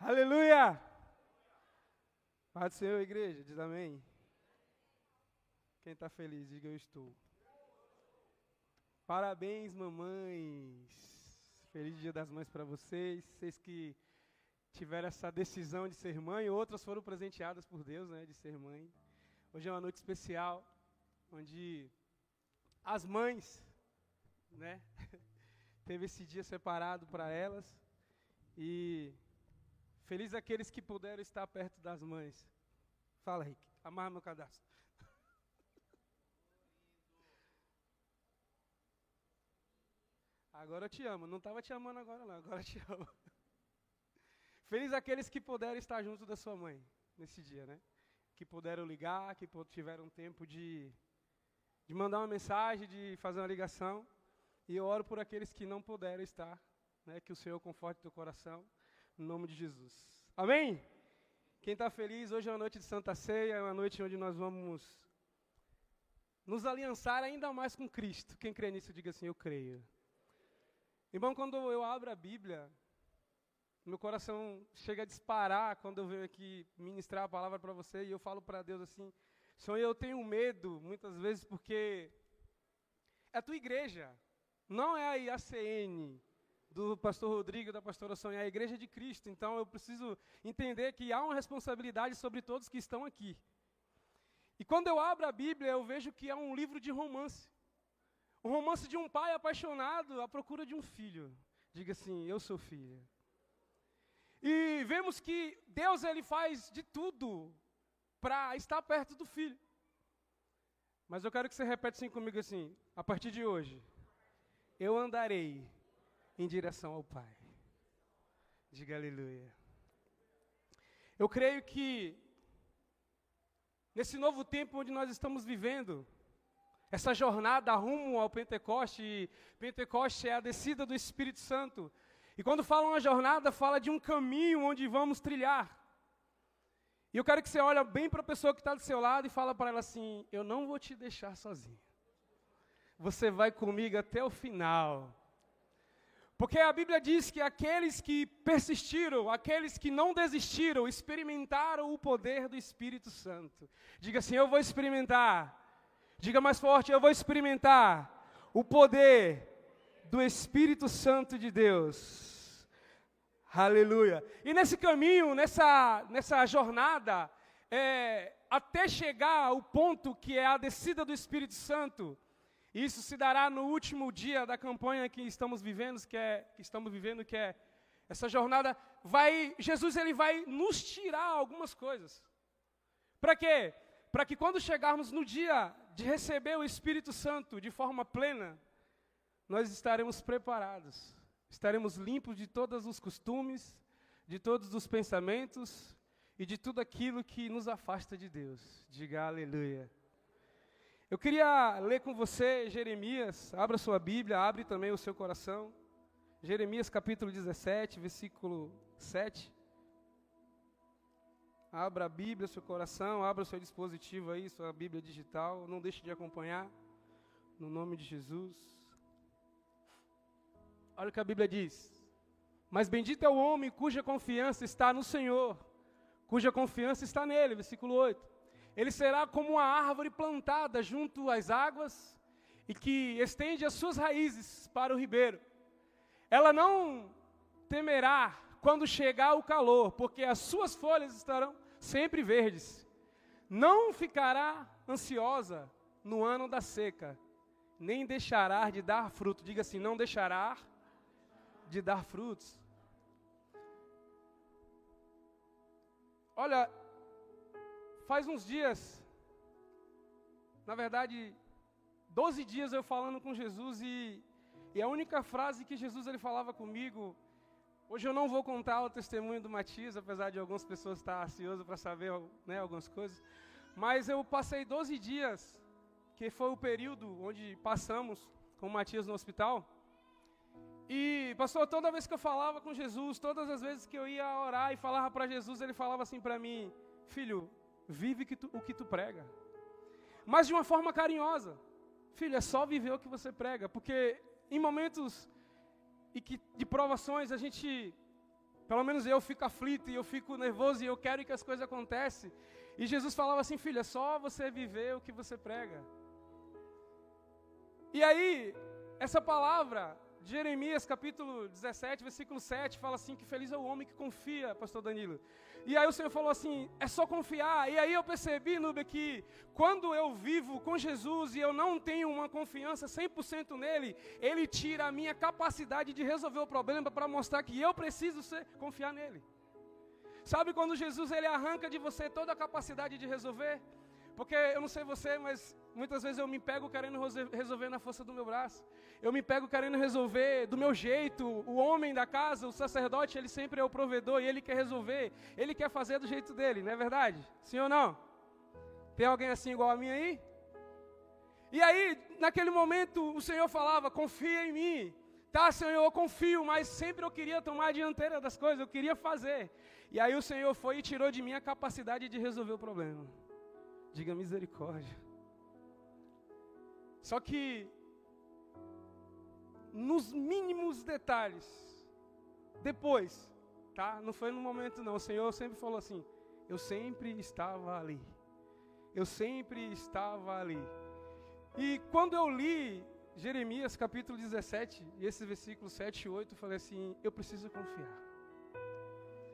Aleluia! Paz do Senhor, igreja, diz amém. Quem está feliz, diga eu estou. Parabéns, mamães. Feliz Dia das Mães para vocês. Vocês que tiveram essa decisão de ser mãe, outras foram presenteadas por Deus, né, de ser mãe. Hoje é uma noite especial, onde as mães, né, teve esse dia separado para elas. E Feliz aqueles que puderam estar perto das mães. Fala, Rick. Amarra meu cadastro. Agora eu te amo. Não estava te amando agora, não. Agora eu te amo. Feliz aqueles que puderam estar junto da sua mãe nesse dia, né? Que puderam ligar, que tiveram tempo de, de mandar uma mensagem, de fazer uma ligação. E eu oro por aqueles que não puderam estar, né? Que o Senhor conforte teu coração. No nome de Jesus. Amém? Quem está feliz, hoje é uma noite de Santa Ceia, é uma noite onde nós vamos nos aliançar ainda mais com Cristo. Quem crê nisso, diga assim: Eu creio. Irmão, quando eu abro a Bíblia, meu coração chega a disparar quando eu venho aqui ministrar a palavra para você e eu falo para Deus assim: Senhor, eu tenho medo, muitas vezes, porque é a tua igreja, não é a IACN, do pastor Rodrigo da pastora Sônia, a igreja de Cristo. Então eu preciso entender que há uma responsabilidade sobre todos que estão aqui. E quando eu abro a Bíblia, eu vejo que é um livro de romance. Um romance de um pai apaixonado à procura de um filho. Diga assim: Eu sou filho. E vemos que Deus ele faz de tudo para estar perto do filho. Mas eu quero que você repete assim comigo assim: a partir de hoje, eu andarei em direção ao Pai. Diga aleluia. Eu creio que nesse novo tempo onde nós estamos vivendo, essa jornada rumo ao Pentecoste, Pentecoste é a descida do Espírito Santo. E quando fala uma jornada, fala de um caminho onde vamos trilhar. E eu quero que você olhe bem para a pessoa que está do seu lado e fala para ela assim: Eu não vou te deixar sozinho. Você vai comigo até o final. Porque a Bíblia diz que aqueles que persistiram, aqueles que não desistiram, experimentaram o poder do Espírito Santo. Diga assim: Eu vou experimentar. Diga mais forte: Eu vou experimentar o poder do Espírito Santo de Deus. Aleluia. E nesse caminho, nessa, nessa jornada, é, até chegar ao ponto que é a descida do Espírito Santo, isso se dará no último dia da campanha que estamos vivendo, que é que estamos vivendo, que é essa jornada vai Jesus ele vai nos tirar algumas coisas. Para quê? Para que quando chegarmos no dia de receber o Espírito Santo de forma plena, nós estaremos preparados. Estaremos limpos de todos os costumes, de todos os pensamentos e de tudo aquilo que nos afasta de Deus. Diga aleluia. Eu queria ler com você Jeremias, abra sua Bíblia, abre também o seu coração. Jeremias capítulo 17, versículo 7. Abra a Bíblia, seu coração, abra o seu dispositivo aí, sua Bíblia digital, não deixe de acompanhar, no nome de Jesus. Olha o que a Bíblia diz. Mas bendito é o homem cuja confiança está no Senhor, cuja confiança está nele, versículo 8 ele será como uma árvore plantada junto às águas e que estende as suas raízes para o ribeiro. Ela não temerá quando chegar o calor, porque as suas folhas estarão sempre verdes. Não ficará ansiosa no ano da seca, nem deixará de dar fruto. Diga assim: não deixará de dar frutos. Olha, Faz uns dias, na verdade, 12 dias eu falando com Jesus e, e a única frase que Jesus ele falava comigo, hoje eu não vou contar o testemunho do Matias, apesar de algumas pessoas estar ansiosas para saber né, algumas coisas, mas eu passei 12 dias, que foi o período onde passamos com o Matias no hospital, e, pastor, toda vez que eu falava com Jesus, todas as vezes que eu ia orar e falava para Jesus, ele falava assim para mim: Filho, vive que tu, o que tu prega. Mas de uma forma carinhosa. Filho, é só viver o que você prega, porque em momentos e que, de provações a gente Pelo menos eu fico aflito e eu fico nervoso e eu quero que as coisas aconteçam. E Jesus falava assim, filho, é só você viver o que você prega. E aí, essa palavra Jeremias, capítulo 17, versículo 7, fala assim: que feliz é o homem que confia, pastor Danilo. E aí o Senhor falou assim: é só confiar. E aí eu percebi, Nube, que quando eu vivo com Jesus e eu não tenho uma confiança 100% nele, ele tira a minha capacidade de resolver o problema para mostrar que eu preciso ser, confiar nele. Sabe quando Jesus ele arranca de você toda a capacidade de resolver? Porque eu não sei você, mas muitas vezes eu me pego querendo resolver na força do meu braço. Eu me pego querendo resolver do meu jeito. O homem da casa, o sacerdote, ele sempre é o provedor e ele quer resolver. Ele quer fazer do jeito dele, não é verdade? Sim ou não? Tem alguém assim igual a mim aí? E aí, naquele momento, o Senhor falava: confia em mim. Tá, Senhor, eu confio, mas sempre eu queria tomar a dianteira das coisas, eu queria fazer. E aí o Senhor foi e tirou de mim a capacidade de resolver o problema. Diga misericórdia. Só que, nos mínimos detalhes, depois, tá? Não foi no momento não. O Senhor sempre falou assim: eu sempre estava ali. Eu sempre estava ali. E quando eu li Jeremias capítulo 17, e esse versículo 7 e 8, eu falei assim: eu preciso confiar.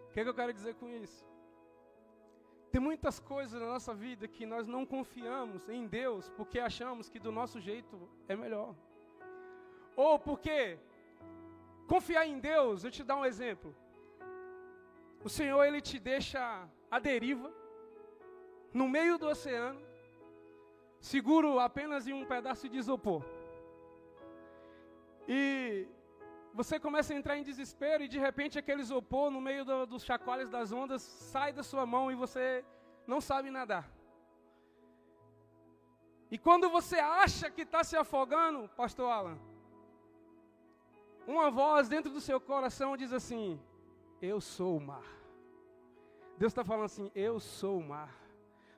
O que, é que eu quero dizer com isso? Tem muitas coisas na nossa vida que nós não confiamos em Deus porque achamos que do nosso jeito é melhor. Ou porque confiar em Deus, eu te dar um exemplo. O Senhor ele te deixa à deriva no meio do oceano, seguro apenas em um pedaço de isopor. E você começa a entrar em desespero e de repente aquele isopor no meio do, dos chacoalhos das ondas sai da sua mão e você não sabe nadar. E quando você acha que está se afogando, pastor Alan, uma voz dentro do seu coração diz assim: Eu sou o mar. Deus está falando assim: Eu sou o mar.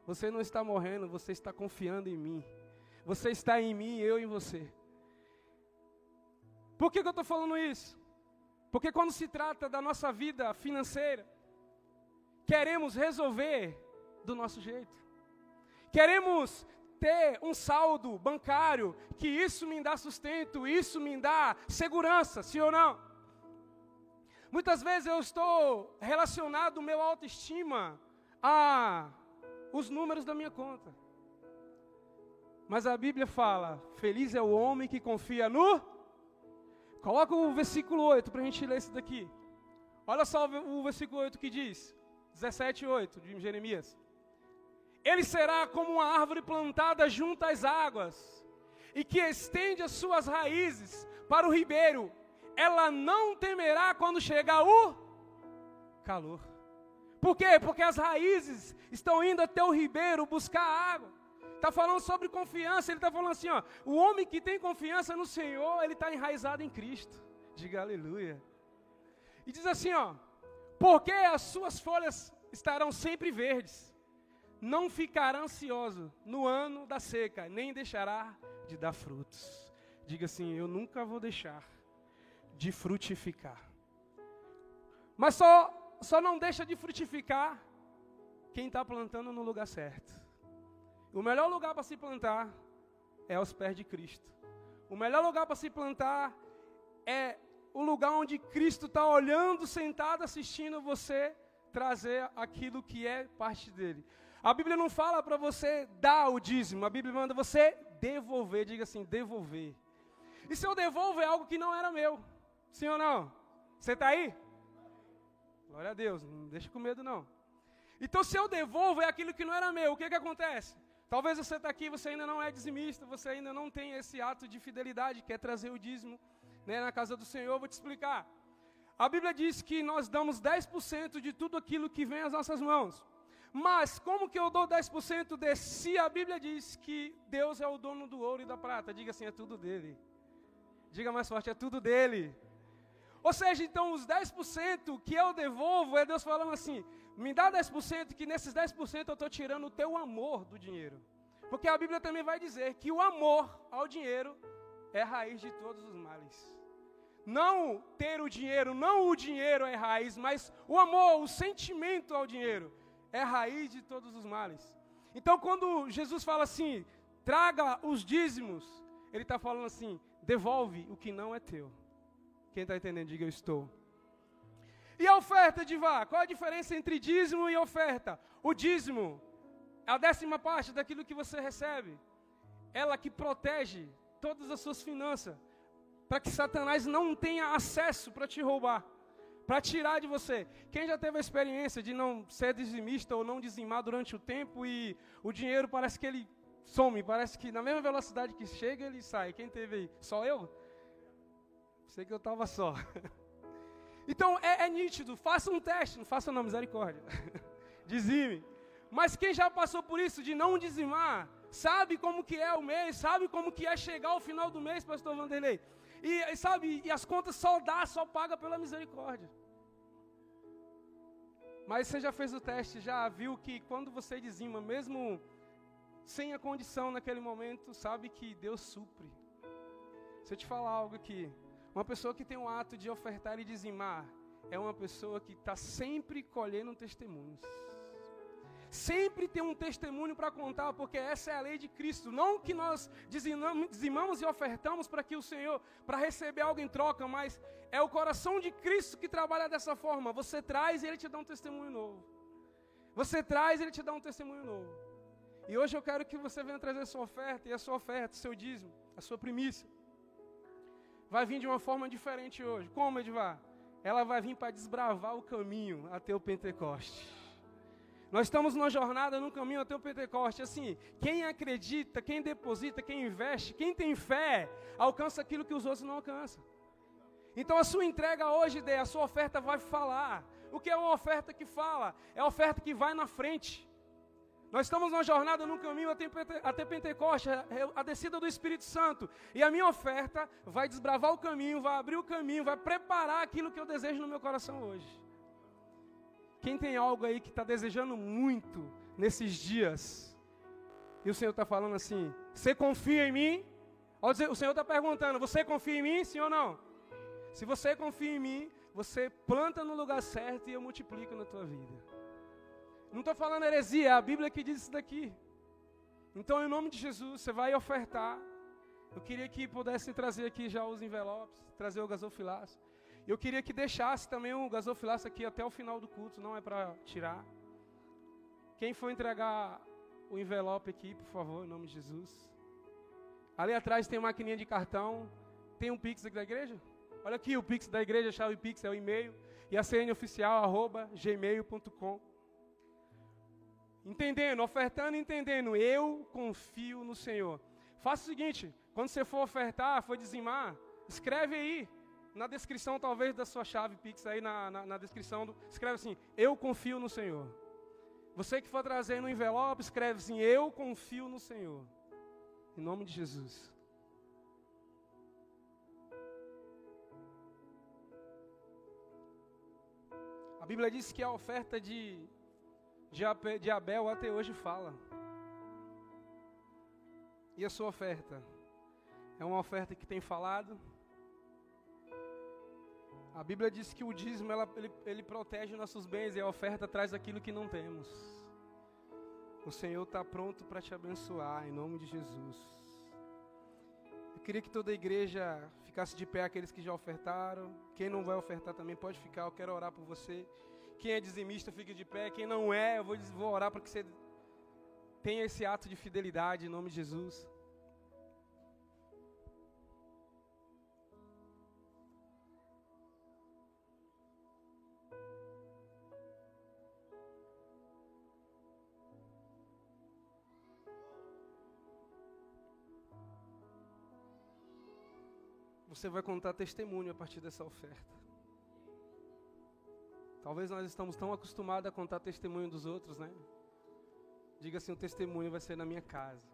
Você não está morrendo, você está confiando em mim. Você está em mim, eu em você. Por que, que eu estou falando isso? Porque quando se trata da nossa vida financeira, queremos resolver do nosso jeito. Queremos ter um saldo bancário, que isso me dá sustento, isso me dá segurança, sim ou não? Muitas vezes eu estou relacionado meu autoestima a os números da minha conta. Mas a Bíblia fala: Feliz é o homem que confia no Coloca o versículo 8 para a gente ler isso daqui. Olha só o versículo 8 que diz, 17, 8 de Jeremias. Ele será como uma árvore plantada junto às águas, e que estende as suas raízes para o ribeiro. Ela não temerá quando chegar o calor. Por quê? Porque as raízes estão indo até o ribeiro buscar água. Está falando sobre confiança, ele está falando assim: ó, o homem que tem confiança no Senhor, ele está enraizado em Cristo. Diga aleluia. E diz assim: ó, porque as suas folhas estarão sempre verdes, não ficará ansioso no ano da seca, nem deixará de dar frutos. Diga assim: eu nunca vou deixar de frutificar. Mas só, só não deixa de frutificar quem está plantando no lugar certo. O melhor lugar para se plantar é aos pés de Cristo. O melhor lugar para se plantar é o lugar onde Cristo está olhando, sentado, assistindo você trazer aquilo que é parte dele. A Bíblia não fala para você dar o dízimo, a Bíblia manda você devolver, diga assim, devolver. E se eu devolvo é algo que não era meu, sim ou não? Você está aí? Glória a Deus, não deixa com medo não. Então se eu devolvo é aquilo que não era meu, o que que acontece? Talvez você está aqui, você ainda não é dizimista, você ainda não tem esse ato de fidelidade, que é trazer o dízimo né, na casa do Senhor. Vou te explicar. A Bíblia diz que nós damos 10% de tudo aquilo que vem às nossas mãos. Mas como que eu dou 10% de se a Bíblia diz que Deus é o dono do ouro e da prata? Diga assim, é tudo dele. Diga mais forte, é tudo dele. Ou seja, então os 10% que eu devolvo é Deus falando assim: me dá 10%, que nesses 10% eu estou tirando o teu amor do dinheiro. Porque a Bíblia também vai dizer que o amor ao dinheiro é raiz de todos os males. Não ter o dinheiro, não o dinheiro é raiz, mas o amor, o sentimento ao dinheiro é raiz de todos os males. Então, quando Jesus fala assim, traga os dízimos, ele está falando assim, devolve o que não é teu. Quem está entendendo, diga eu estou. E a oferta de vá? Qual a diferença entre dízimo e oferta? O dízimo é a décima parte daquilo que você recebe. Ela que protege todas as suas finanças para que Satanás não tenha acesso para te roubar, para tirar de você. Quem já teve a experiência de não ser dizimista ou não dizimar durante o tempo e o dinheiro parece que ele some, parece que na mesma velocidade que chega ele sai. Quem teve aí? Só eu? Sei que eu estava só. Então é, é, nítido, faça um teste, não faça não, misericórdia. Dizime. Mas quem já passou por isso de não dizimar, sabe como que é o mês, sabe como que é chegar ao final do mês, pastor Vanderlei. E, e sabe, e as contas só dá, só paga pela misericórdia. Mas você já fez o teste, já viu que quando você dizima, mesmo sem a condição naquele momento, sabe que Deus supre. Se eu te falar algo aqui, uma pessoa que tem um ato de ofertar e dizimar, é uma pessoa que está sempre colhendo testemunhos sempre tem um testemunho para contar, porque essa é a lei de Cristo. Não que nós dizimamos e ofertamos para que o Senhor, para receber algo em troca, mas é o coração de Cristo que trabalha dessa forma. Você traz e Ele te dá um testemunho novo. Você traz e Ele te dá um testemunho novo. E hoje eu quero que você venha trazer a sua oferta, e a sua oferta, seu dízimo, a sua primícia. Vai vir de uma forma diferente hoje. Como, Edvar? Ela vai vir para desbravar o caminho até o Pentecoste. Nós estamos numa jornada, num caminho até o Pentecoste. Assim, quem acredita, quem deposita, quem investe, quem tem fé, alcança aquilo que os outros não alcançam. Então a sua entrega hoje, a sua oferta vai falar. O que é uma oferta que fala? É a oferta que vai na frente. Nós estamos numa jornada, num caminho até Pentecoste, a descida do Espírito Santo. E a minha oferta vai desbravar o caminho, vai abrir o caminho, vai preparar aquilo que eu desejo no meu coração hoje. Quem tem algo aí que está desejando muito nesses dias, e o Senhor está falando assim: Você confia em mim? O Senhor está perguntando: Você confia em mim, sim ou não? Se você confia em mim, você planta no lugar certo e eu multiplico na tua vida. Não estou falando heresia, é a Bíblia que diz isso daqui. Então, em nome de Jesus, você vai ofertar. Eu queria que pudesse trazer aqui já os envelopes, trazer o gasofilaço. Eu queria que deixasse também o gasofilaço aqui até o final do culto, não é para tirar. Quem for entregar o envelope aqui, por favor, em nome de Jesus. Ali atrás tem maquininha de cartão. Tem um Pix aqui da igreja? Olha aqui o Pix da igreja, chave Pix é o e-mail. E a CN oficial, arroba gmail.com. Entendendo, ofertando, entendendo. Eu confio no Senhor. Faça o seguinte: quando você for ofertar, for dizimar, escreve aí na descrição, talvez, da sua chave Pix, aí na, na, na descrição, do, escreve assim: Eu confio no Senhor. Você que for trazer no envelope, escreve assim: Eu confio no Senhor. Em nome de Jesus. A Bíblia diz que a oferta de, de Abel até hoje fala. E a sua oferta? É uma oferta que tem falado? A Bíblia diz que o dízimo ela, ele, ele protege nossos bens e a oferta traz aquilo que não temos. O Senhor está pronto para te abençoar, em nome de Jesus. Eu queria que toda a igreja ficasse de pé, aqueles que já ofertaram. Quem não vai ofertar também pode ficar, eu quero orar por você. Quem é dizimista, fique de pé. Quem não é, eu vou, vou orar para que você tenha esse ato de fidelidade, em nome de Jesus. você vai contar testemunho a partir dessa oferta. Talvez nós estamos tão acostumados a contar testemunho dos outros, né? Diga assim: o testemunho vai ser na minha casa.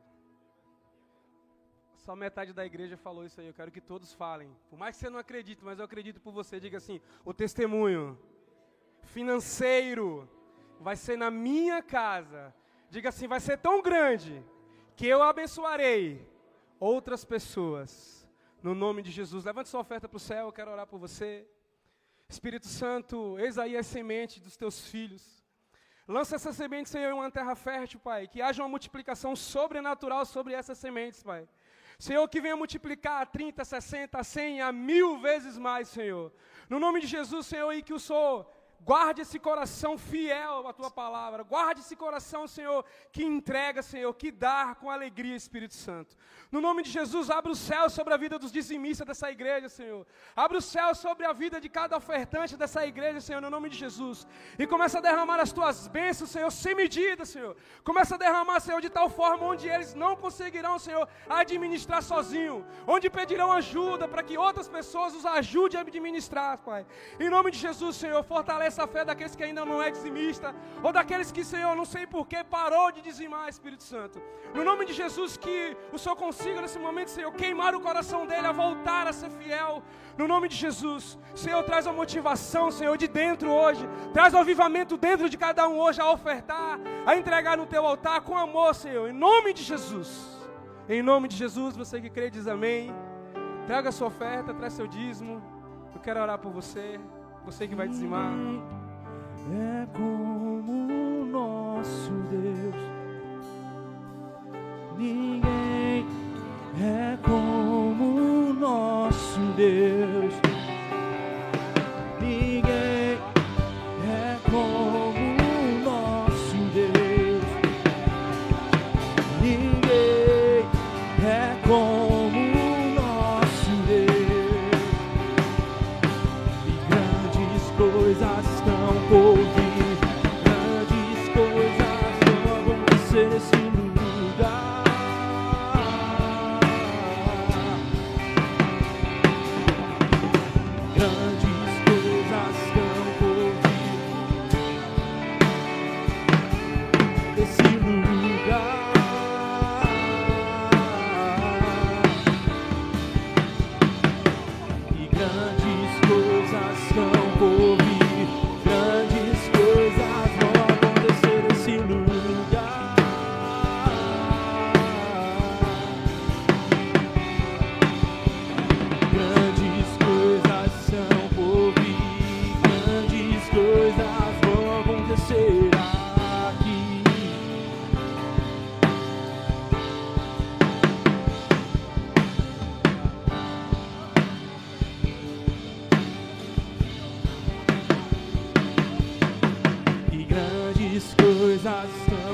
Só metade da igreja falou isso aí. Eu quero que todos falem. Por mais que você não acredite, mas eu acredito por você. Diga assim: o testemunho financeiro vai ser na minha casa. Diga assim: vai ser tão grande que eu abençoarei outras pessoas No nome de Jesus. Levante sua oferta para o céu, eu quero orar por você. Espírito Santo, eis aí a semente dos teus filhos. Lança essa semente, Senhor, em uma terra fértil, Pai. Que haja uma multiplicação sobrenatural sobre essas sementes, Pai. Senhor, que venha multiplicar a 30, 60, 100, a mil vezes mais, Senhor. No nome de Jesus, Senhor, e que o Senhor Guarde esse coração fiel à tua palavra. Guarde esse coração, Senhor, que entrega, Senhor, que dá com alegria, Espírito Santo. No nome de Jesus, abre o céu sobre a vida dos dizimistas dessa igreja, Senhor. Abre o céu sobre a vida de cada ofertante dessa igreja, Senhor, no nome de Jesus. E começa a derramar as tuas bênçãos, Senhor, sem medida, Senhor. Começa a derramar, Senhor, de tal forma onde eles não conseguirão, Senhor, administrar sozinho. Onde pedirão ajuda para que outras pessoas os ajudem a administrar, Pai. Em nome de Jesus, Senhor, fortalece essa fé daqueles que ainda não é dizimista, ou daqueles que, Senhor, não sei porquê, parou de dizimar, Espírito Santo. No nome de Jesus, que o Senhor consiga nesse momento, Senhor, queimar o coração dele a voltar a ser fiel. No nome de Jesus, Senhor, traz a motivação, Senhor, de dentro hoje. Traz o avivamento dentro de cada um hoje a ofertar, a entregar no teu altar com amor, Senhor. Em nome de Jesus. Em nome de Jesus, você que crê diz amém. Traga sua oferta, traz seu dízimo. Eu quero orar por você. Você que vai dizimar. É como o nosso Deus. Ninguém é como o nosso Deus. Jesus.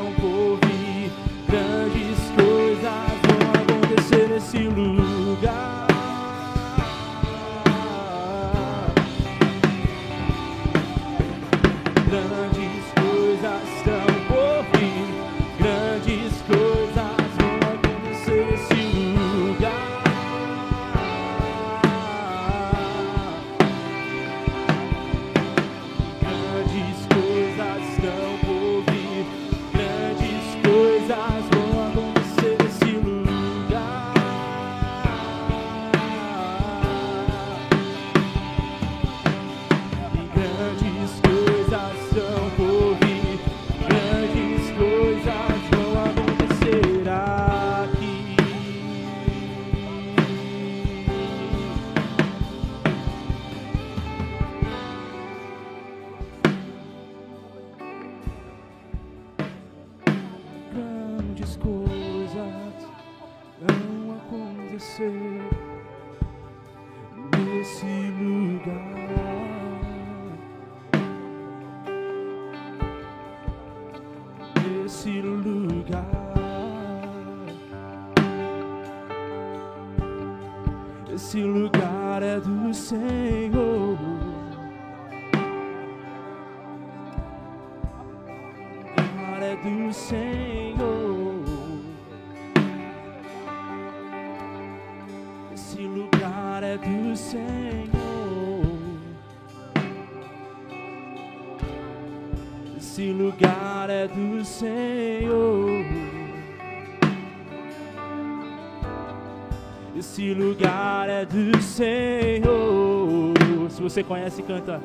Você conhece, canta.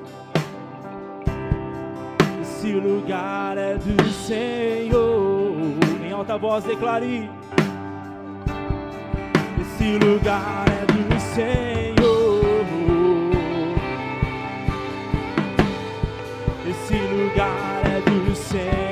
Esse lugar é do Senhor. Em alta voz declare. Esse Esse lugar é do Senhor. Esse lugar é do Senhor.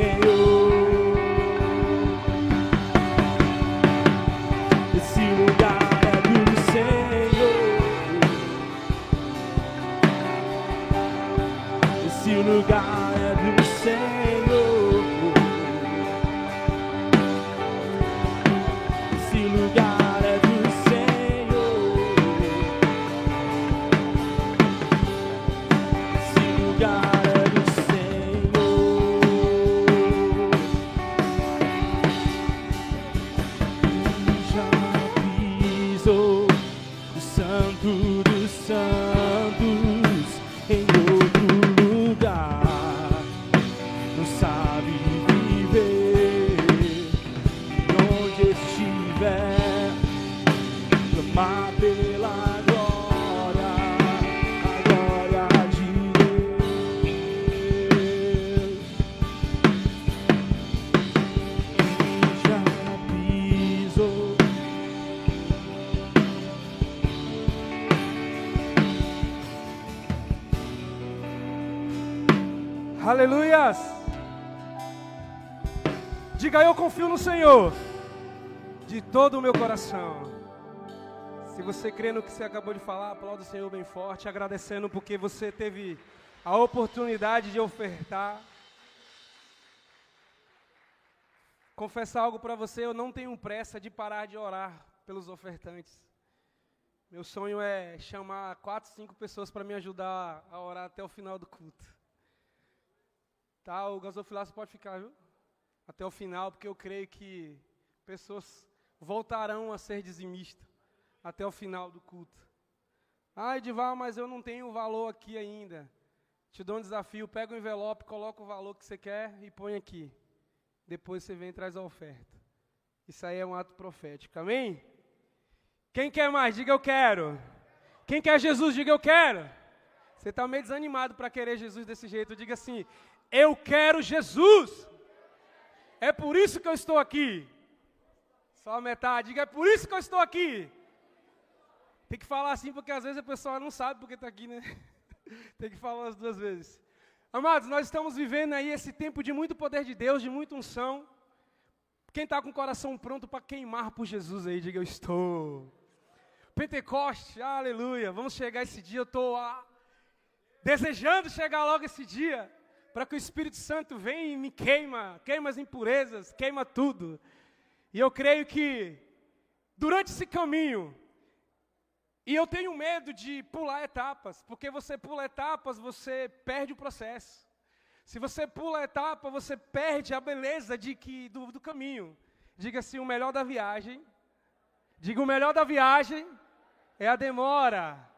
Aleluias! Diga eu confio no Senhor de todo o meu coração. Se você crê no que você acabou de falar, aplauda o Senhor bem forte, agradecendo porque você teve a oportunidade de ofertar. Confessar algo para você, eu não tenho pressa de parar de orar pelos ofertantes. Meu sonho é chamar quatro, cinco pessoas para me ajudar a orar até o final do culto. Tá, o gasofilaço pode ficar, viu? Até o final, porque eu creio que pessoas voltarão a ser dizimistas até o final do culto. Ah, Edivar, mas eu não tenho o valor aqui ainda. Te dou um desafio, pega o envelope, coloca o valor que você quer e põe aqui. Depois você vem e traz a oferta. Isso aí é um ato profético, amém? Quem quer mais? Diga eu quero. Quem quer Jesus? Diga eu quero. Você está meio desanimado para querer Jesus desse jeito. Diga assim: Eu quero Jesus. É por isso que eu estou aqui. Só metade. Diga: É por isso que eu estou aqui. Tem que falar assim, porque às vezes a pessoa não sabe porque está aqui, né? Tem que falar as duas vezes. Amados, nós estamos vivendo aí esse tempo de muito poder de Deus, de muita unção. Quem está com o coração pronto para queimar por Jesus aí, diga eu estou. Pentecoste, aleluia. Vamos chegar esse dia, eu estou ah, desejando chegar logo esse dia, para que o Espírito Santo venha e me queima, queima as impurezas, queima tudo. E eu creio que durante esse caminho, e eu tenho medo de pular etapas, porque você pula etapas, você perde o processo. Se você pula a etapa, você perde a beleza de que do, do caminho. Diga assim, o melhor da viagem. Diga o melhor da viagem é a demora.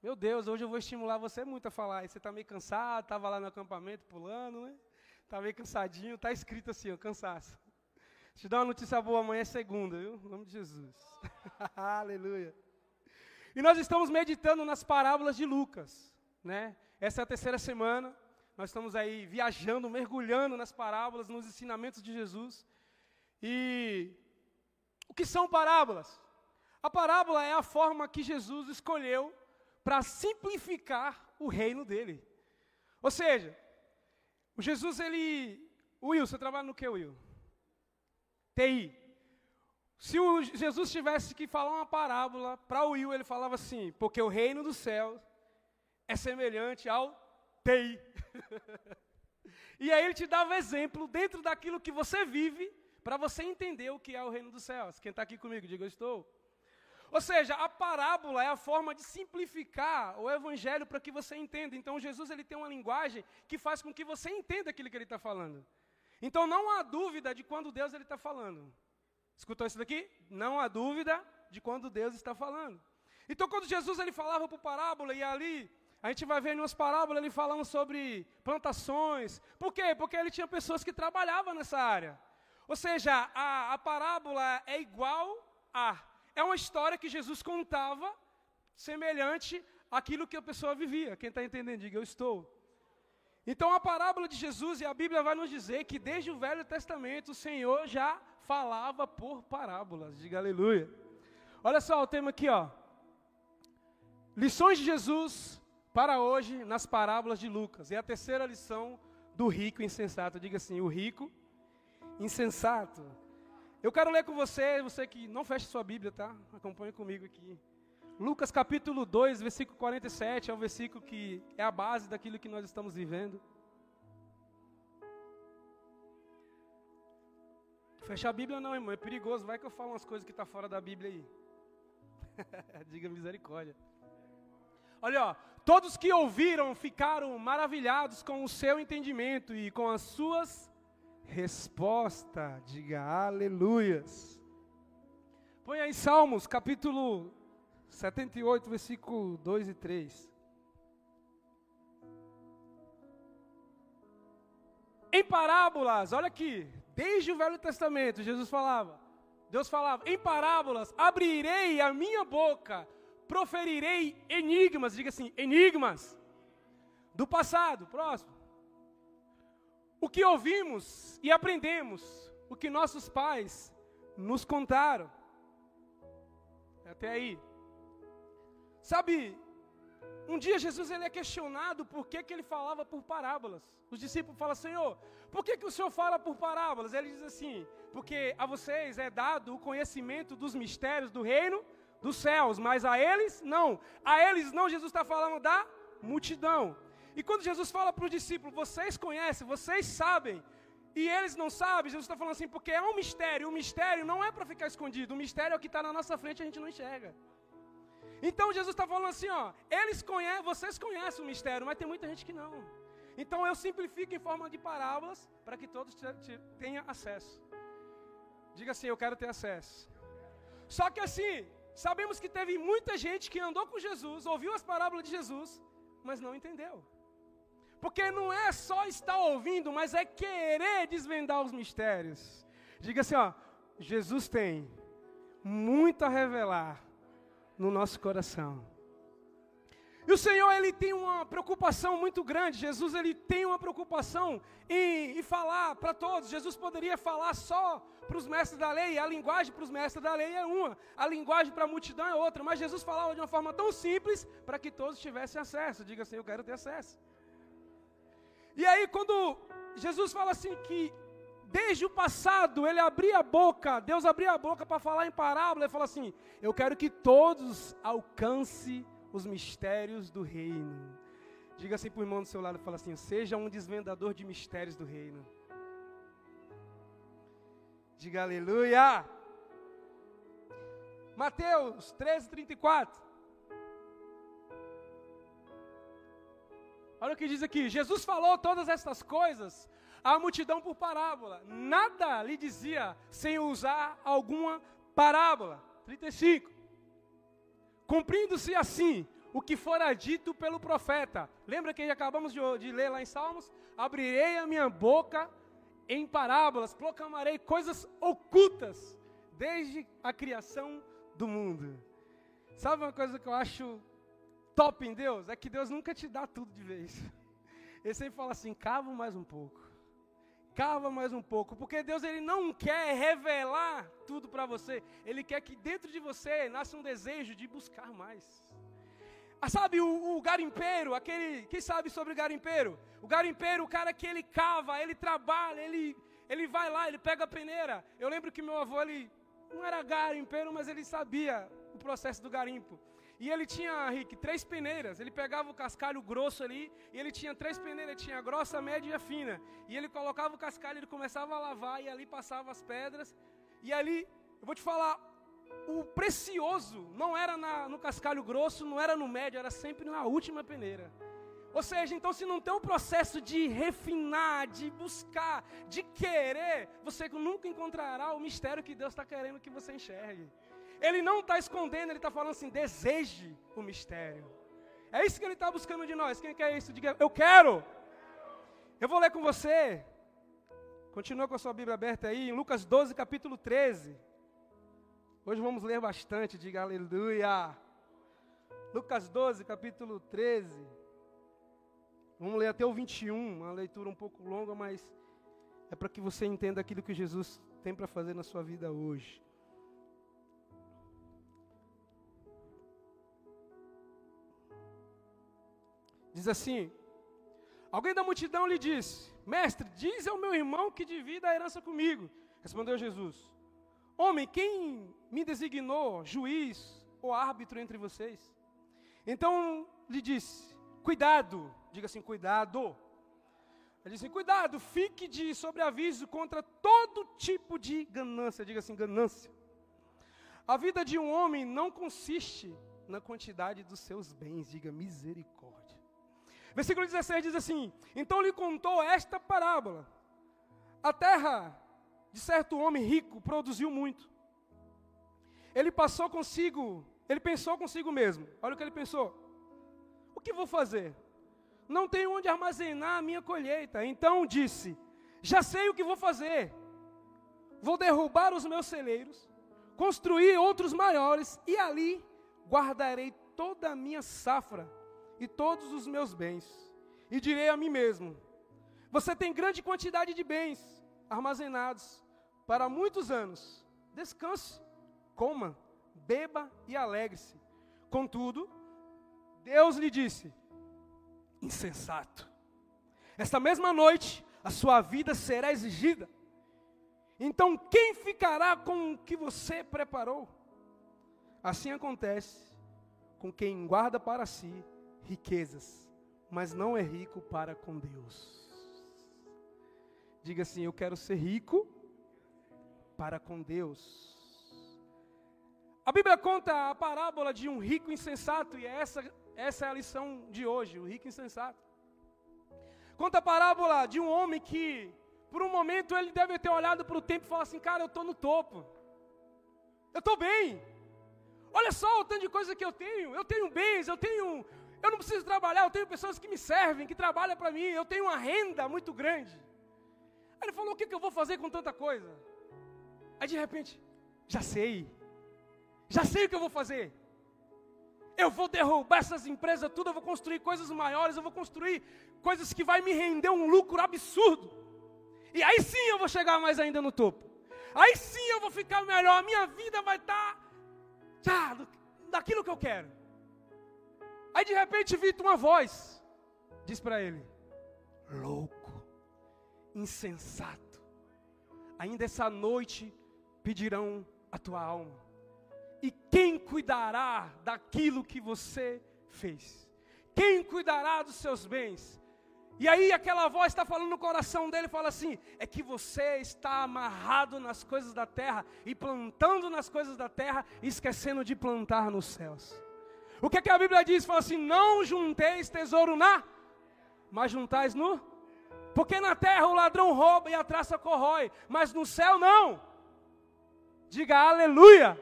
Meu Deus, hoje eu vou estimular você muito a falar. Você está meio cansado, estava lá no acampamento pulando, né? Está meio cansadinho, está escrito assim, ó, cansaço. Eu dar uma notícia boa, amanhã é segunda, viu? Em nome de Jesus. Aleluia. E nós estamos meditando nas parábolas de Lucas, né? Essa é a terceira semana. Nós estamos aí viajando, mergulhando nas parábolas, nos ensinamentos de Jesus. E o que são parábolas? A parábola é a forma que Jesus escolheu para simplificar o reino dele. Ou seja, o Jesus, ele. Will, você trabalha no que, Will? TI. Se o Jesus tivesse que falar uma parábola para o Will, ele falava assim: porque o reino dos céus é semelhante ao TI. e aí ele te dava exemplo dentro daquilo que você vive, para você entender o que é o reino dos céus. Quem está aqui comigo, diga eu estou. Ou seja, a parábola é a forma de simplificar o evangelho para que você entenda. Então Jesus ele tem uma linguagem que faz com que você entenda aquilo que ele está falando. Então não há dúvida de quando Deus ele está falando. Escutou isso daqui? Não há dúvida de quando Deus está falando. Então quando Jesus ele falava por parábola e ali a gente vai ver em umas parábolas ele falando sobre plantações. Por quê? Porque ele tinha pessoas que trabalhavam nessa área. Ou seja, a, a parábola é igual a. É uma história que Jesus contava semelhante àquilo que a pessoa vivia. Quem está entendendo, diga eu estou. Então a parábola de Jesus e a Bíblia vai nos dizer que desde o Velho Testamento o Senhor já falava por parábolas. Diga aleluia. Olha só o tema aqui, ó. Lições de Jesus para hoje nas parábolas de Lucas. É a terceira lição do rico insensato. Diga assim: o rico insensato. Eu quero ler com você, você que não fecha sua Bíblia, tá? Acompanhe comigo aqui. Lucas capítulo 2, versículo 47, é o versículo que é a base daquilo que nós estamos vivendo. Fechar a Bíblia não, irmão, é perigoso. Vai que eu falo umas coisas que estão tá fora da Bíblia aí. Diga misericórdia. Olha, ó, todos que ouviram ficaram maravilhados com o seu entendimento e com as suas respostas. Diga aleluias. Põe aí Salmos, capítulo 78, versículo 2 e 3. Em parábolas, olha aqui, desde o Velho Testamento, Jesus falava, Deus falava, em parábolas abrirei a minha boca proferirei enigmas, diga assim, enigmas do passado, próximo. O que ouvimos e aprendemos, o que nossos pais nos contaram. Até aí. Sabe, um dia Jesus ele é questionado por que, que ele falava por parábolas. Os discípulos falam, Senhor, por que, que o Senhor fala por parábolas? Ele diz assim, porque a vocês é dado o conhecimento dos mistérios do reino dos céus, mas a eles não. A eles não, Jesus está falando da multidão. E quando Jesus fala para os discípulos, vocês conhecem, vocês sabem, e eles não sabem, Jesus está falando assim, porque é um mistério. O mistério não é para ficar escondido, o mistério é o que está na nossa frente e a gente não enxerga. Então Jesus está falando assim, ó, eles conhecem, vocês conhecem o mistério, mas tem muita gente que não. Então eu simplifico em forma de parábolas para que todos tenham acesso. Diga assim, eu quero ter acesso. Só que assim, Sabemos que teve muita gente que andou com Jesus, ouviu as parábolas de Jesus, mas não entendeu. Porque não é só estar ouvindo, mas é querer desvendar os mistérios. Diga assim, ó, Jesus tem muito a revelar no nosso coração. E o Senhor, Ele tem uma preocupação muito grande. Jesus, Ele tem uma preocupação em, em falar para todos. Jesus poderia falar só para os mestres da lei. A linguagem para os mestres da lei é uma. A linguagem para a multidão é outra. Mas Jesus falava de uma forma tão simples para que todos tivessem acesso. Diga assim, eu quero ter acesso. E aí, quando Jesus fala assim que desde o passado ele abria a boca, Deus abria a boca para falar em parábola, ele fala assim: Eu quero que todos alcancem os mistérios do reino. Diga assim para o irmão do seu lado, fala assim: seja um desvendador de mistérios do reino. Diga aleluia. Mateus 13, 34. Olha o que diz aqui: Jesus falou todas estas coisas à multidão por parábola. Nada lhe dizia sem usar alguma parábola. 35. Cumprindo-se assim o que fora dito pelo profeta. Lembra que acabamos de, de ler lá em Salmos? Abrirei a minha boca em parábolas, proclamarei coisas ocultas desde a criação do mundo. Sabe uma coisa que eu acho top em Deus? É que Deus nunca te dá tudo de vez. Ele sempre fala assim: cava mais um pouco cava mais um pouco, porque Deus ele não quer revelar tudo para você, ele quer que dentro de você nasça um desejo de buscar mais. Ah, sabe o, o, garimpeiro, aquele, quem sabe sobre garimpeiro? O garimpeiro, o cara que ele cava, ele trabalha, ele, ele vai lá, ele pega a peneira. Eu lembro que meu avô, ele não era garimpeiro, mas ele sabia o processo do garimpo. E ele tinha, Rick, três peneiras. Ele pegava o cascalho grosso ali, e ele tinha três peneiras, tinha a grossa, a média e a fina. E ele colocava o cascalho, ele começava a lavar, e ali passava as pedras. E ali, eu vou te falar, o precioso não era na, no cascalho grosso, não era no médio, era sempre na última peneira. Ou seja, então se não tem um processo de refinar, de buscar, de querer, você nunca encontrará o mistério que Deus está querendo que você enxergue. Ele não está escondendo, ele está falando assim: deseje o mistério. É isso que ele está buscando de nós. Quem quer isso? Diga, eu quero. Eu vou ler com você. Continua com a sua Bíblia aberta aí, em Lucas 12, capítulo 13. Hoje vamos ler bastante, diga aleluia. Lucas 12, capítulo 13. Vamos ler até o 21, uma leitura um pouco longa, mas é para que você entenda aquilo que Jesus tem para fazer na sua vida hoje. Diz assim: Alguém da multidão lhe disse: Mestre, diz ao meu irmão que divida a herança comigo. Respondeu Jesus: Homem, quem me designou juiz ou árbitro entre vocês? Então lhe disse: Cuidado, diga assim: Cuidado. Ele disse: Cuidado, fique de sobreaviso contra todo tipo de ganância. Diga assim: ganância. A vida de um homem não consiste na quantidade dos seus bens. Diga misericórdia. Versículo 16 diz assim: Então lhe contou esta parábola. A terra de certo homem rico produziu muito. Ele passou consigo, ele pensou consigo mesmo. Olha o que ele pensou: O que vou fazer? Não tenho onde armazenar a minha colheita. Então disse: Já sei o que vou fazer. Vou derrubar os meus celeiros, construir outros maiores e ali guardarei toda a minha safra e todos os meus bens. E direi a mim mesmo: Você tem grande quantidade de bens armazenados para muitos anos. Descanse, coma, beba e alegre-se. Contudo, Deus lhe disse: Insensato. Esta mesma noite a sua vida será exigida. Então, quem ficará com o que você preparou? Assim acontece com quem guarda para si riquezas, mas não é rico para com Deus. Diga assim: Eu quero ser rico para com Deus. A Bíblia conta a parábola de um rico insensato, e é essa, essa é a lição de hoje: o rico insensato. Conta a parábola de um homem que, por um momento, ele deve ter olhado para o tempo e falado assim: Cara, eu estou no topo, eu estou bem. Olha só o tanto de coisa que eu tenho. Eu tenho bens, eu tenho eu não preciso trabalhar, eu tenho pessoas que me servem, que trabalham para mim, eu tenho uma renda muito grande. Aí ele falou: o que, que eu vou fazer com tanta coisa? Aí de repente, já sei, já sei o que eu vou fazer. Eu vou derrubar essas empresas tudo, eu vou construir coisas maiores, eu vou construir coisas que vai me render um lucro absurdo. E aí sim eu vou chegar mais ainda no topo. Aí sim eu vou ficar melhor, a minha vida vai estar tá, daquilo que eu quero. Aí de repente Vitor, uma voz diz para ele: louco, insensato, ainda essa noite pedirão a tua alma. E quem cuidará daquilo que você fez? Quem cuidará dos seus bens? E aí aquela voz está falando no coração dele, fala assim: é que você está amarrado nas coisas da terra e plantando nas coisas da terra, esquecendo de plantar nos céus. O que, é que a Bíblia diz? Fala assim: não junteis tesouro na, mas juntais no. Porque na terra o ladrão rouba e a traça corrói, mas no céu não. Diga aleluia.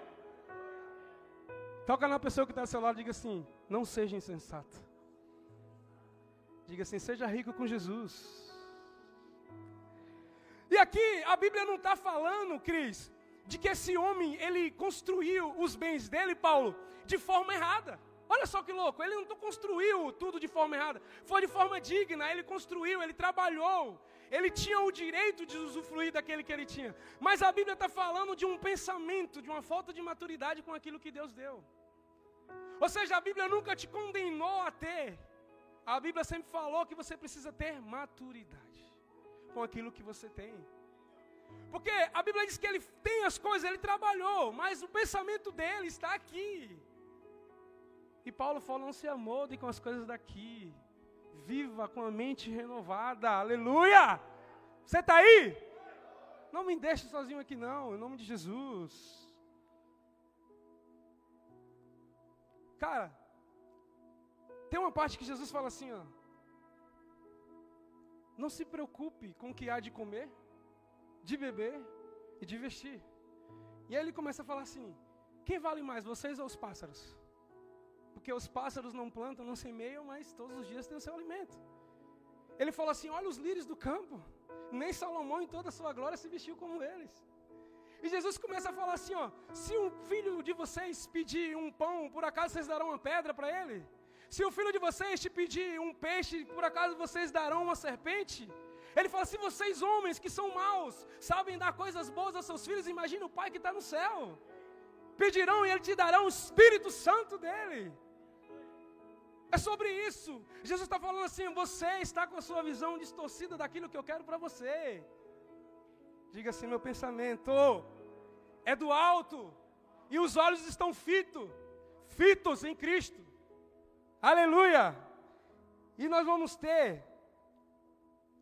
Toca na pessoa que está ao seu lado e diga assim: não seja insensato. Diga assim: seja rico com Jesus. E aqui a Bíblia não está falando, Cris, de que esse homem ele construiu os bens dele, Paulo, de forma errada. Olha só que louco, ele não construiu tudo de forma errada, foi de forma digna, ele construiu, ele trabalhou, ele tinha o direito de usufruir daquele que ele tinha. Mas a Bíblia está falando de um pensamento, de uma falta de maturidade com aquilo que Deus deu. Ou seja, a Bíblia nunca te condenou a ter, a Bíblia sempre falou que você precisa ter maturidade com aquilo que você tem. Porque a Bíblia diz que ele tem as coisas, ele trabalhou, mas o pensamento dele está aqui. E Paulo fala: não se amolde com as coisas daqui. Viva com a mente renovada. Aleluia! Você está aí? Não me deixe sozinho aqui, não, em nome de Jesus. Cara, tem uma parte que Jesus fala assim, ó. Não se preocupe com o que há de comer, de beber e de vestir. E aí ele começa a falar assim: quem vale mais, vocês ou os pássaros? Porque os pássaros não plantam, não semeiam, mas todos os dias têm o seu alimento. Ele falou assim: Olha os lírios do campo. Nem Salomão em toda a sua glória se vestiu como eles. E Jesus começa a falar assim: ó, se um filho de vocês pedir um pão, por acaso vocês darão uma pedra para ele? Se o filho de vocês te pedir um peixe, por acaso vocês darão uma serpente? Ele fala: se vocês, homens que são maus, sabem dar coisas boas aos seus filhos, imagine o Pai que está no céu. Pedirão e Ele te dará o Espírito Santo dele. É sobre isso. Jesus está falando assim: você está com a sua visão distorcida daquilo que eu quero para você. Diga assim: meu pensamento é do alto, e os olhos estão fitos, fitos em Cristo. Aleluia! E nós vamos ter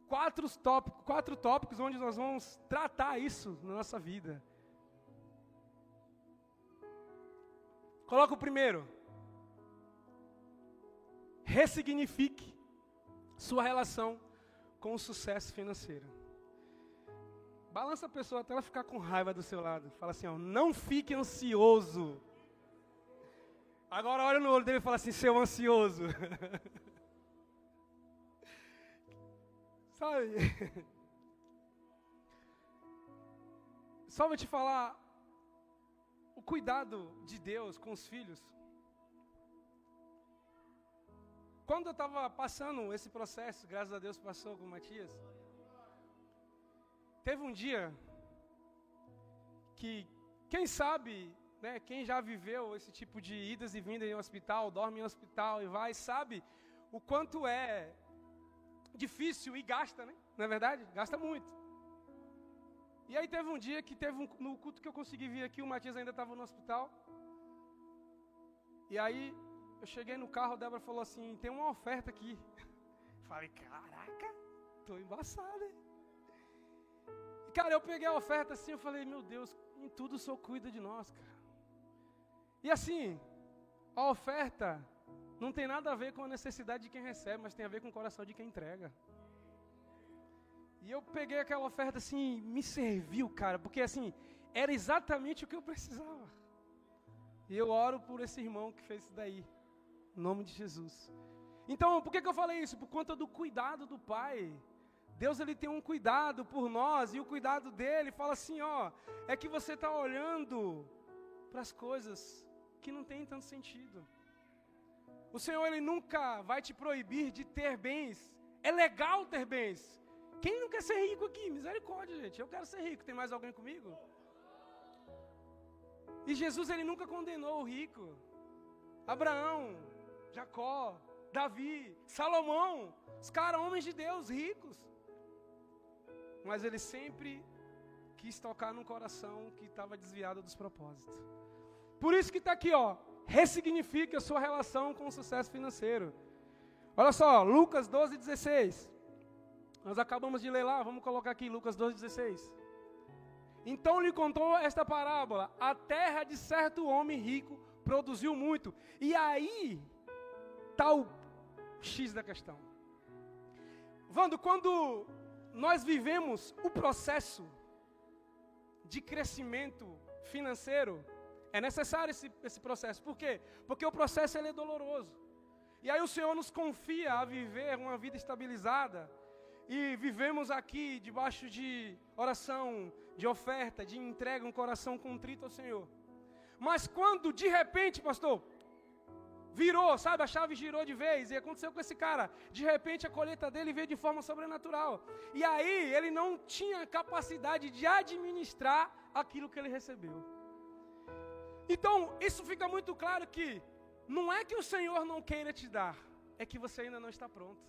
quatro tópicos, quatro tópicos onde nós vamos tratar isso na nossa vida. Coloca o primeiro. Ressignifique sua relação com o sucesso financeiro. Balança a pessoa até ela ficar com raiva do seu lado. Fala assim, ó, não fique ansioso. Agora olha no olho dele e fala assim, seu ansioso. Sabe? Só vou te falar o cuidado de Deus com os filhos. Quando eu estava passando esse processo, graças a Deus passou com o Matias, teve um dia que, quem sabe, né, quem já viveu esse tipo de idas e vindas em hospital, dorme em hospital e vai, sabe o quanto é difícil e gasta, né? Não é verdade? Gasta muito. E aí teve um dia que teve um, no culto que eu consegui vir aqui, o Matias ainda estava no hospital. E aí eu cheguei no carro, a Débora falou assim, tem uma oferta aqui. Falei, caraca, tô embaçado? E, cara, eu peguei a oferta assim, eu falei, meu Deus, em tudo o Senhor cuida de nós, cara. E assim, a oferta não tem nada a ver com a necessidade de quem recebe, mas tem a ver com o coração de quem entrega. E eu peguei aquela oferta assim, me serviu, cara, porque assim, era exatamente o que eu precisava. E eu oro por esse irmão que fez isso daí, em nome de Jesus. Então, por que, que eu falei isso? Por conta do cuidado do Pai. Deus ele tem um cuidado por nós, e o cuidado dele fala assim: ó, é que você está olhando para as coisas que não tem tanto sentido. O Senhor ele nunca vai te proibir de ter bens. É legal ter bens. Quem não quer ser rico aqui? Misericórdia, gente. Eu quero ser rico. Tem mais alguém comigo? E Jesus ele nunca condenou o rico. Abraão, Jacó, Davi, Salomão, os caras homens de Deus, ricos. Mas ele sempre quis tocar num coração que estava desviado dos propósitos. Por isso que está aqui, ó. Ressignifique a sua relação com o sucesso financeiro. Olha só, Lucas 12, 16. Nós acabamos de ler lá, vamos colocar aqui Lucas 12, 16. Então lhe contou esta parábola: A terra de certo homem rico produziu muito. E aí o X da questão. Vando, quando nós vivemos o processo de crescimento financeiro, é necessário esse, esse processo. Por quê? Porque o processo ele é doloroso. E aí o Senhor nos confia a viver uma vida estabilizada e vivemos aqui debaixo de oração, de oferta, de entrega, um coração contrito ao Senhor. Mas quando de repente, pastor, virou, sabe, a chave girou de vez, e aconteceu com esse cara, de repente a colheita dele veio de forma sobrenatural. E aí ele não tinha capacidade de administrar aquilo que ele recebeu. Então, isso fica muito claro que não é que o Senhor não queira te dar, é que você ainda não está pronto.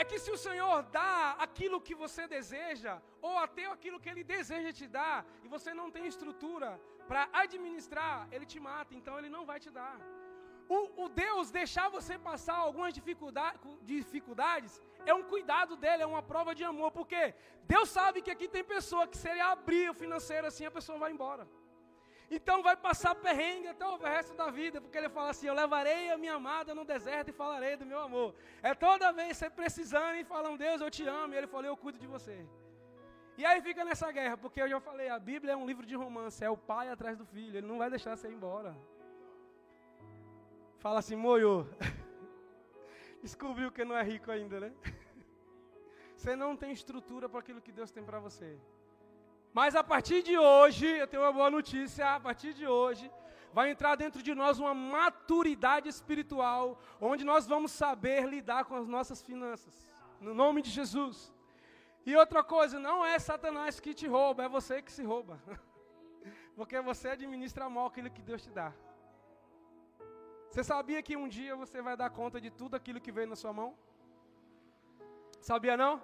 É que se o Senhor dá aquilo que você deseja, ou até aquilo que Ele deseja te dar, e você não tem estrutura para administrar, Ele te mata, então Ele não vai te dar. O, o Deus deixar você passar algumas dificuldade, dificuldades é um cuidado dele, é uma prova de amor, porque Deus sabe que aqui tem pessoa que se ele abrir o financeiro assim, a pessoa vai embora. Então vai passar perrengue até o resto da vida, porque ele fala assim: Eu levarei a minha amada no deserto e falarei do meu amor. É toda vez você precisando e falam, Deus, eu te amo, e ele falou, Eu cuido de você. E aí fica nessa guerra, porque eu já falei: a Bíblia é um livro de romance, é o pai atrás do filho, ele não vai deixar você ir embora. Fala assim, moio. Descobriu que não é rico ainda, né? Você não tem estrutura para aquilo que Deus tem para você. Mas a partir de hoje, eu tenho uma boa notícia, a partir de hoje, vai entrar dentro de nós uma maturidade espiritual, onde nós vamos saber lidar com as nossas finanças. No nome de Jesus. E outra coisa, não é Satanás que te rouba, é você que se rouba. Porque você administra mal aquilo que Deus te dá. Você sabia que um dia você vai dar conta de tudo aquilo que veio na sua mão? Sabia não?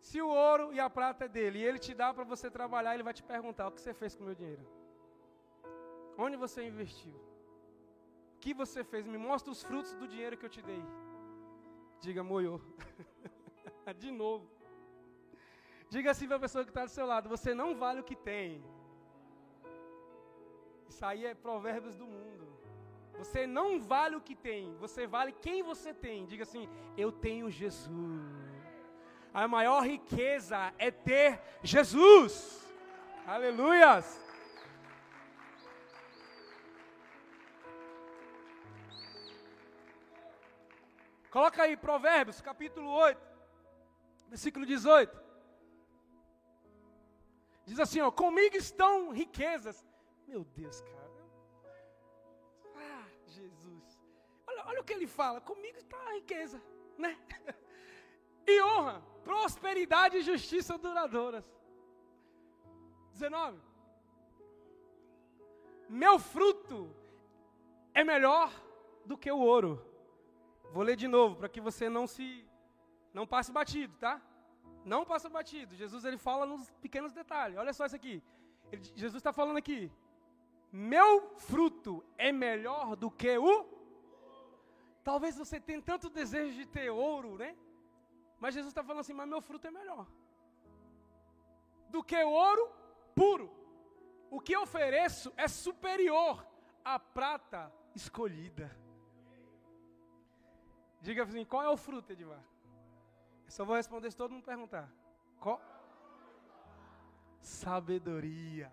Se o ouro e a prata é dele e ele te dá para você trabalhar, ele vai te perguntar: o que você fez com o meu dinheiro? Onde você investiu? O que você fez? Me mostra os frutos do dinheiro que eu te dei. Diga, moiô. De novo. Diga assim para a pessoa que está do seu lado: você não vale o que tem. Isso aí é provérbios do mundo. Você não vale o que tem, você vale quem você tem. Diga assim: eu tenho Jesus. A maior riqueza é ter Jesus. Aleluias. Coloca aí Provérbios, capítulo 8, versículo 18. Diz assim, ó, comigo estão riquezas. Meu Deus, cara. Olha, olha o que ele fala, comigo está a riqueza, né? E honra, prosperidade e justiça duradouras. 19. Meu fruto é melhor do que o ouro. Vou ler de novo para que você não se não passe batido, tá? Não passa batido. Jesus ele fala nos pequenos detalhes. Olha só isso aqui. Ele, Jesus está falando aqui. Meu fruto é melhor do que o. Talvez você tenha tanto desejo de ter ouro, né? Mas Jesus está falando assim: mas meu fruto é melhor do que ouro puro. O que ofereço é superior à prata escolhida. Diga assim: qual é o fruto, Edivar? Eu só vou responder se todo mundo perguntar. Qual? Sabedoria.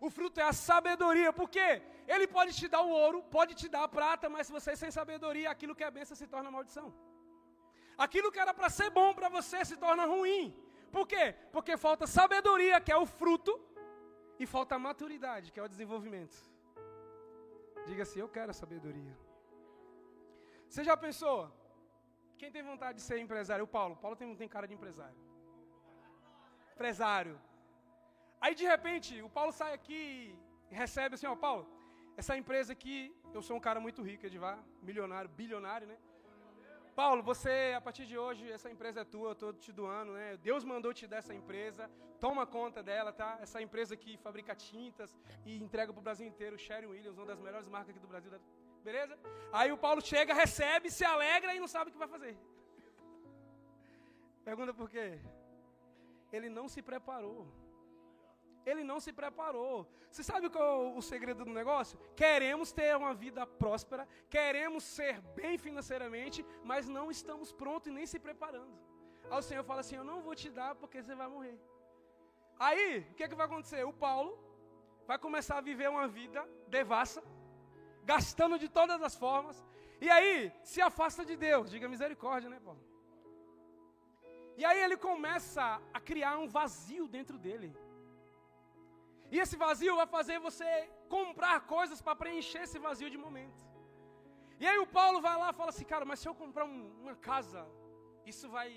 O fruto é a sabedoria, porque ele pode te dar o ouro, pode te dar a prata, mas se você é sem sabedoria, aquilo que é bênção se torna maldição. Aquilo que era para ser bom para você se torna ruim. Por quê? Porque falta sabedoria, que é o fruto, e falta maturidade, que é o desenvolvimento. Diga assim: Eu quero a sabedoria. Você já pensou? Quem tem vontade de ser empresário? O Paulo. O Paulo tem, tem cara de empresário. Empresário. Aí de repente, o Paulo sai aqui e recebe assim: Ó, Paulo, essa empresa aqui, eu sou um cara muito rico, Edivar, milionário, bilionário, né? Paulo, você, a partir de hoje, essa empresa é tua, eu estou te doando, né? Deus mandou te dar essa empresa, toma conta dela, tá? Essa empresa que fabrica tintas e entrega para o Brasil inteiro, Sherry Williams, uma das melhores marcas aqui do Brasil, beleza? Aí o Paulo chega, recebe, se alegra e não sabe o que vai fazer. Pergunta por quê? Ele não se preparou. Ele não se preparou. Você sabe qual é o segredo do negócio? Queremos ter uma vida próspera, queremos ser bem financeiramente, mas não estamos prontos e nem se preparando. Aí o Senhor fala assim: Eu não vou te dar porque você vai morrer. Aí, o que, é que vai acontecer? O Paulo vai começar a viver uma vida devassa, gastando de todas as formas, e aí se afasta de Deus. Diga misericórdia, né, Paulo? E aí ele começa a criar um vazio dentro dele. E esse vazio vai fazer você comprar coisas para preencher esse vazio de momento. E aí o Paulo vai lá e fala assim, cara, mas se eu comprar um, uma casa, isso vai.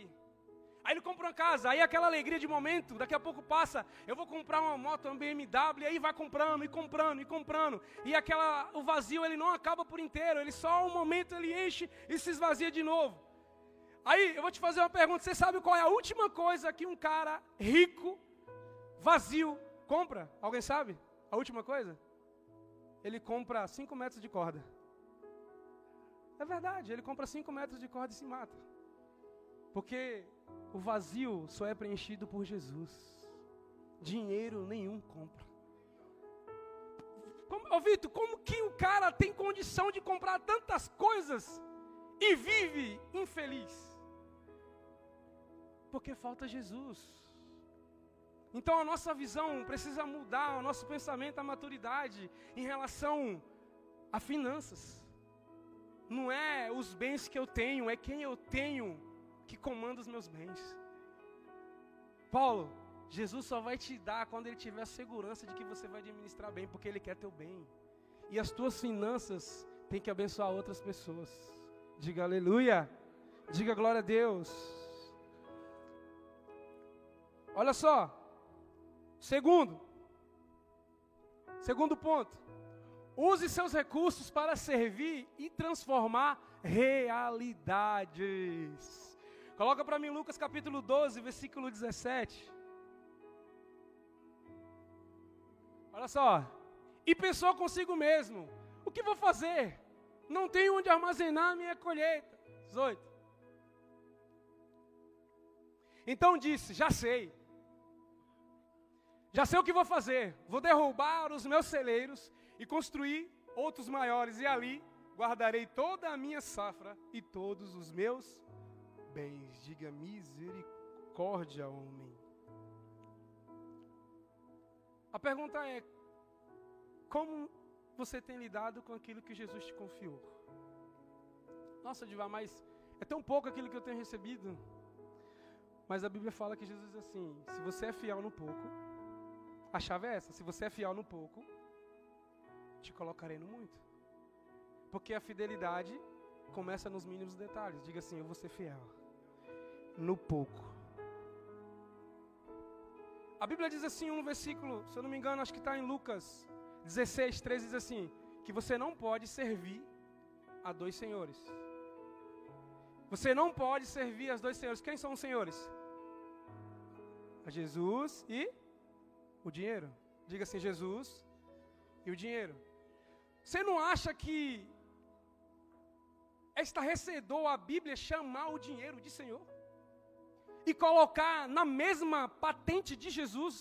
Aí ele compra uma casa, aí aquela alegria de momento, daqui a pouco passa, eu vou comprar uma moto, uma BMW, e aí vai comprando e comprando e comprando. E aquela, o vazio ele não acaba por inteiro, ele só um momento ele enche e se esvazia de novo. Aí eu vou te fazer uma pergunta, você sabe qual é a última coisa que um cara rico, vazio, compra? Alguém sabe? A última coisa? Ele compra 5 metros de corda. É verdade, ele compra 5 metros de corda e se mata. Porque o vazio só é preenchido por Jesus. Dinheiro nenhum compra. Como, ô Vitor, como que o cara tem condição de comprar tantas coisas e vive infeliz? Porque falta Jesus. Então a nossa visão precisa mudar, o nosso pensamento, a maturidade em relação a finanças. Não é os bens que eu tenho, é quem eu tenho que comanda os meus bens. Paulo, Jesus só vai te dar quando ele tiver a segurança de que você vai administrar bem, porque ele quer teu bem. E as tuas finanças têm que abençoar outras pessoas. Diga aleluia. Diga glória a Deus. Olha só, Segundo, segundo ponto, Use seus recursos para servir e transformar realidades. Coloca para mim Lucas capítulo 12, versículo 17. Olha só. E pensou consigo mesmo: o que vou fazer? Não tenho onde armazenar minha colheita. 18. Então disse: Já sei. Já sei o que vou fazer. Vou derrubar os meus celeiros e construir outros maiores, e ali guardarei toda a minha safra e todos os meus bens. Diga misericórdia, homem. A pergunta é: como você tem lidado com aquilo que Jesus te confiou? Nossa, Diva, mas é tão pouco aquilo que eu tenho recebido. Mas a Bíblia fala que Jesus diz assim: se você é fiel no pouco, a chave é essa: se você é fiel no pouco, te colocarei no muito. Porque a fidelidade começa nos mínimos detalhes. Diga assim: eu vou ser fiel no pouco. A Bíblia diz assim, um versículo, se eu não me engano, acho que está em Lucas 16, 13, diz assim: que você não pode servir a dois senhores. Você não pode servir a dois senhores. Quem são os senhores? A Jesus e o dinheiro. Diga assim: Jesus e o dinheiro. Você não acha que é estarrecedor a Bíblia chamar o dinheiro de Senhor? E colocar na mesma patente de Jesus?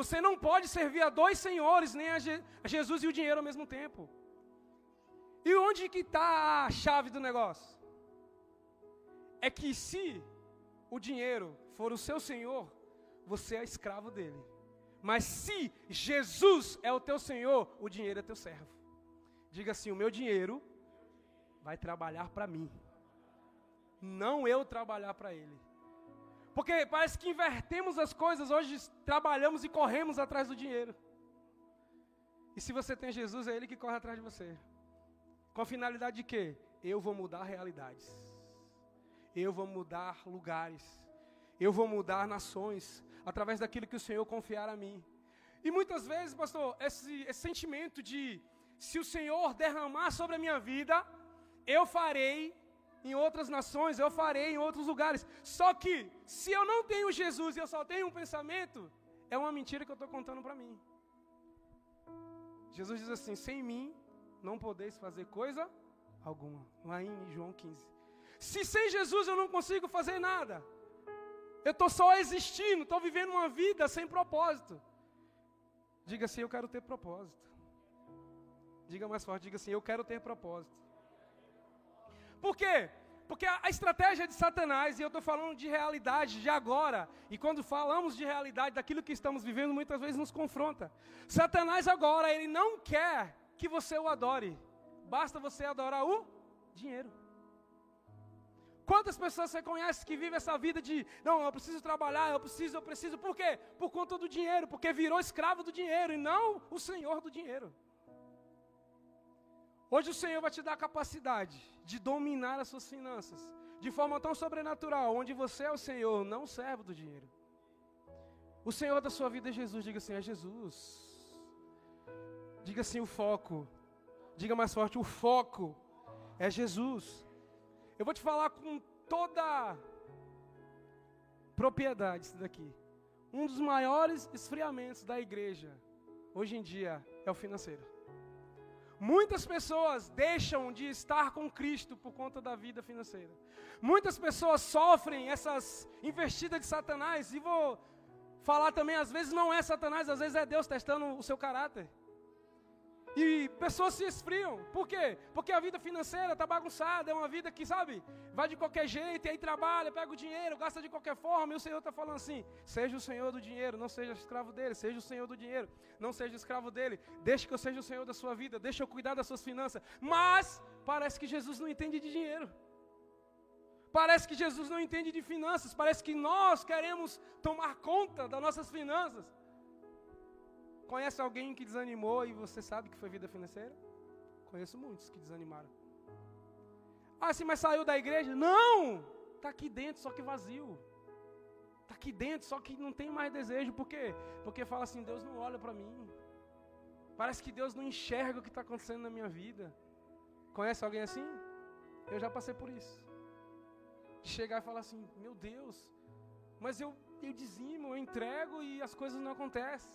Você não pode servir a dois senhores, nem a, Je a Jesus e o dinheiro ao mesmo tempo. E onde que está a chave do negócio? É que se o dinheiro for o seu senhor, você é escravo dele. Mas se Jesus é o teu senhor, o dinheiro é teu servo. Diga assim: o meu dinheiro vai trabalhar para mim, não eu trabalhar para ele. Porque parece que invertemos as coisas, hoje trabalhamos e corremos atrás do dinheiro. E se você tem Jesus, é Ele que corre atrás de você. Com a finalidade de quê? Eu vou mudar realidades. Eu vou mudar lugares. Eu vou mudar nações. Através daquilo que o Senhor confiar a mim. E muitas vezes, pastor, esse, esse sentimento de se o Senhor derramar sobre a minha vida, eu farei em outras nações, eu farei em outros lugares. Só que, se eu não tenho Jesus e eu só tenho um pensamento, é uma mentira que eu estou contando para mim. Jesus diz assim: sem mim não podeis fazer coisa alguma. Lá em João 15. Se sem Jesus eu não consigo fazer nada, eu estou só existindo, estou vivendo uma vida sem propósito. Diga assim: eu quero ter propósito. Diga mais forte, diga assim: Eu quero ter propósito. Por quê? Porque a, estratégia de Satanás, e eu estou falando de realidade, de agora, e quando falamos de realidade, daquilo que estamos vivendo, muitas vezes nos confronta. Satanás agora, ele não quer que você o adore, basta você adorar o dinheiro. Quantas pessoas você conhece que vivem essa vida de, não, eu preciso trabalhar, eu preciso, eu preciso, por quê? Por conta do dinheiro, porque virou escravo do dinheiro e não o senhor do dinheiro. Hoje o Senhor vai te dar a capacidade de dominar as suas finanças de forma tão sobrenatural, onde você é o Senhor, não o servo do dinheiro. O Senhor da sua vida é Jesus, diga assim: é Jesus. Diga assim: o foco. Diga mais forte: o foco é Jesus. Eu vou te falar com toda propriedade isso daqui. Um dos maiores esfriamentos da igreja hoje em dia é o financeiro. Muitas pessoas deixam de estar com Cristo por conta da vida financeira. Muitas pessoas sofrem essas investidas de Satanás. E vou falar também, às vezes não é Satanás, às vezes é Deus testando o seu caráter. E pessoas se esfriam. Por quê? Porque a vida financeira está bagunçada, é uma vida que, sabe, vai de qualquer jeito, e aí trabalha, pega o dinheiro, gasta de qualquer forma, e o Senhor está falando assim: seja o Senhor do dinheiro, não seja escravo dele, seja o Senhor do dinheiro, não seja escravo dele, deixe que eu seja o Senhor da sua vida, deixe eu cuidar das suas finanças. Mas parece que Jesus não entende de dinheiro. Parece que Jesus não entende de finanças, parece que nós queremos tomar conta das nossas finanças. Conhece alguém que desanimou e você sabe que foi vida financeira? Conheço muitos que desanimaram. Ah, sim, mas saiu da igreja? Não! Está aqui dentro, só que vazio. Está aqui dentro, só que não tem mais desejo. Por quê? Porque fala assim: Deus não olha para mim. Parece que Deus não enxerga o que está acontecendo na minha vida. Conhece alguém assim? Eu já passei por isso. Chegar e falar assim: Meu Deus, mas eu, eu dizimo, eu entrego e as coisas não acontecem.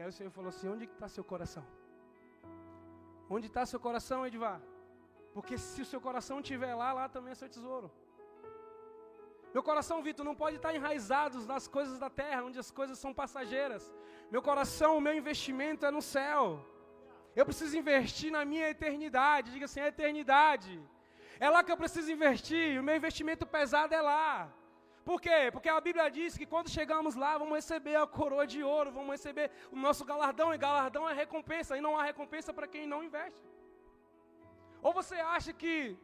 Aí o Senhor falou assim: Onde está seu coração? Onde está seu coração, Edvar? Porque se o seu coração estiver lá, lá também é seu tesouro. Meu coração, Vitor, não pode estar enraizado nas coisas da terra, onde as coisas são passageiras. Meu coração, o meu investimento é no céu. Eu preciso investir na minha eternidade. Diga assim, a eternidade. É lá que eu preciso investir. O meu investimento pesado é lá. Por quê? Porque a Bíblia diz que quando chegamos lá, vamos receber a coroa de ouro, vamos receber o nosso galardão, e galardão é recompensa, e não há recompensa para quem não investe. Ou você acha que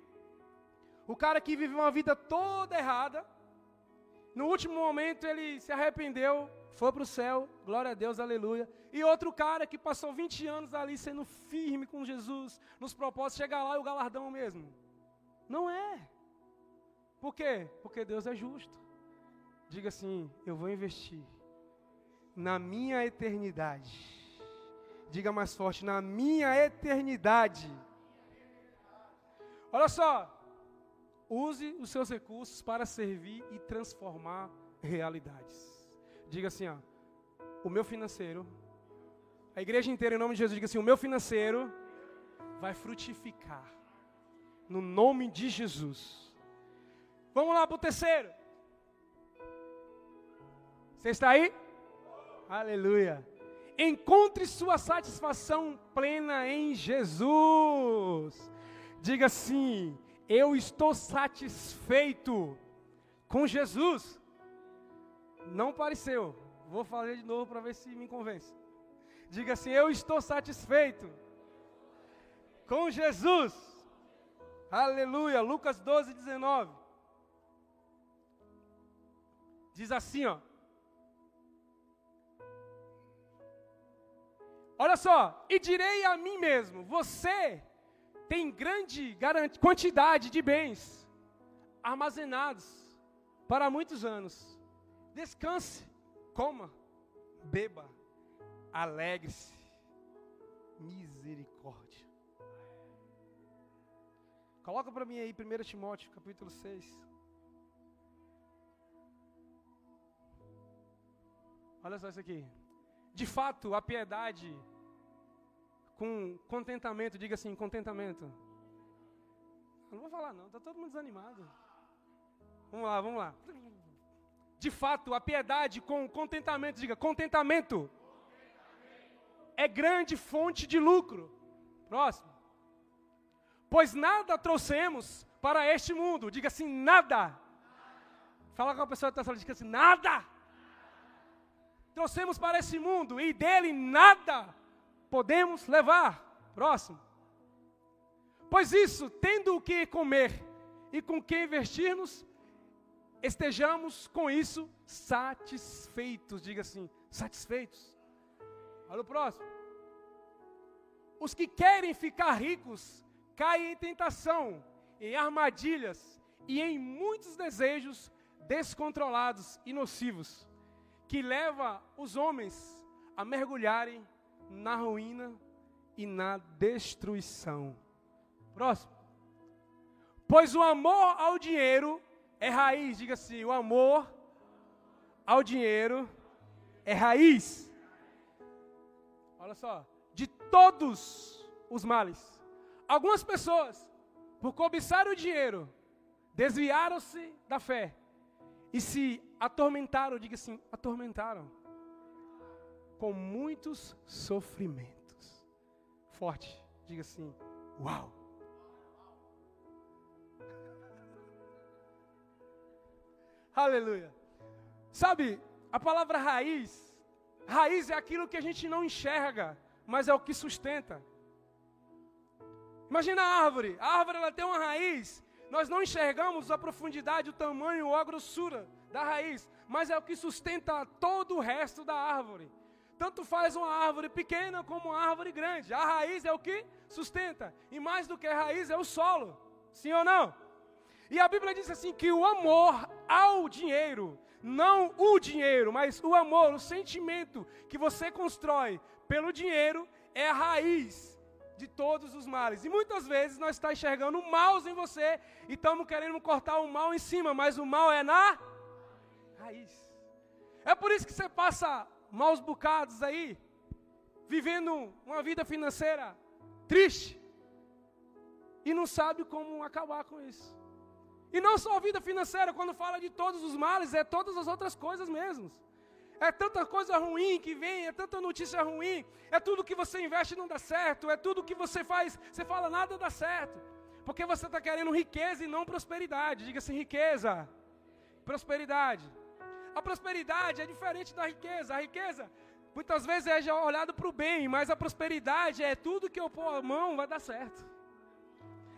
o cara que vive uma vida toda errada, no último momento ele se arrependeu, foi para o céu, glória a Deus, aleluia. E outro cara que passou 20 anos ali sendo firme com Jesus, nos propósitos, chega lá e o galardão mesmo. Não é. Por quê? Porque Deus é justo. Diga assim: eu vou investir na minha eternidade. Diga mais forte: na minha eternidade. Olha só. Use os seus recursos para servir e transformar realidades. Diga assim, ó, o meu financeiro, a igreja inteira em nome de Jesus, diga assim, o meu financeiro vai frutificar. No nome de Jesus. Vamos lá para o terceiro. Você está aí? Aleluia. Encontre sua satisfação plena em Jesus. Diga assim: Eu estou satisfeito com Jesus. Não pareceu. Vou fazer de novo para ver se me convence. Diga assim: Eu estou satisfeito com Jesus. Aleluia. Lucas 12, 19. Diz assim, ó. Olha só, e direi a mim mesmo: você tem grande quantidade de bens armazenados para muitos anos. Descanse, coma, beba, alegre-se. Misericórdia. Coloca para mim aí 1 Timóteo, capítulo 6. Olha só isso aqui. De fato, a piedade com contentamento, diga assim, contentamento. Eu não vou falar não, está todo mundo desanimado. Vamos lá, vamos lá. De fato, a piedade com contentamento, diga, contentamento. contentamento. É grande fonte de lucro. Próximo. Pois nada trouxemos para este mundo, diga assim, nada. Fala com a pessoa que está falando, diga assim, nada trouxemos para esse mundo e dele nada podemos levar. Próximo. Pois isso, tendo o que comer e com que vestirmos, estejamos com isso satisfeitos. Diga assim, satisfeitos. Olha o próximo. Os que querem ficar ricos caem em tentação, em armadilhas e em muitos desejos descontrolados e nocivos que leva os homens a mergulharem na ruína e na destruição. Próximo. Pois o amor ao dinheiro é raiz, diga assim, o amor ao dinheiro é raiz. Olha só, de todos os males. Algumas pessoas, por cobiçar o dinheiro, desviaram-se da fé e se atormentaram, diga assim, atormentaram com muitos sofrimentos. Forte, diga assim, uau. Aleluia. Sabe, a palavra raiz, raiz é aquilo que a gente não enxerga, mas é o que sustenta. Imagina a árvore, a árvore ela tem uma raiz nós não enxergamos a profundidade, o tamanho ou a grossura da raiz, mas é o que sustenta todo o resto da árvore. Tanto faz uma árvore pequena como uma árvore grande. A raiz é o que sustenta. E mais do que a raiz é o solo. Sim ou não? E a Bíblia diz assim que o amor ao dinheiro, não o dinheiro, mas o amor, o sentimento que você constrói pelo dinheiro é a raiz de todos os males. E muitas vezes nós estamos enxergando maus em você e estamos querendo cortar o mal em cima, mas o mal é na raiz. É por isso que você passa maus bocados aí, vivendo uma vida financeira triste e não sabe como acabar com isso. E não só a vida financeira, quando fala de todos os males, é todas as outras coisas mesmo. É tanta coisa ruim que vem, é tanta notícia ruim, é tudo que você investe não dá certo, é tudo que você faz, você fala nada dá certo. Porque você está querendo riqueza e não prosperidade. Diga assim: riqueza, prosperidade. A prosperidade é diferente da riqueza. A riqueza, muitas vezes, é olhado para o bem, mas a prosperidade é tudo que eu pôr a mão vai dar certo.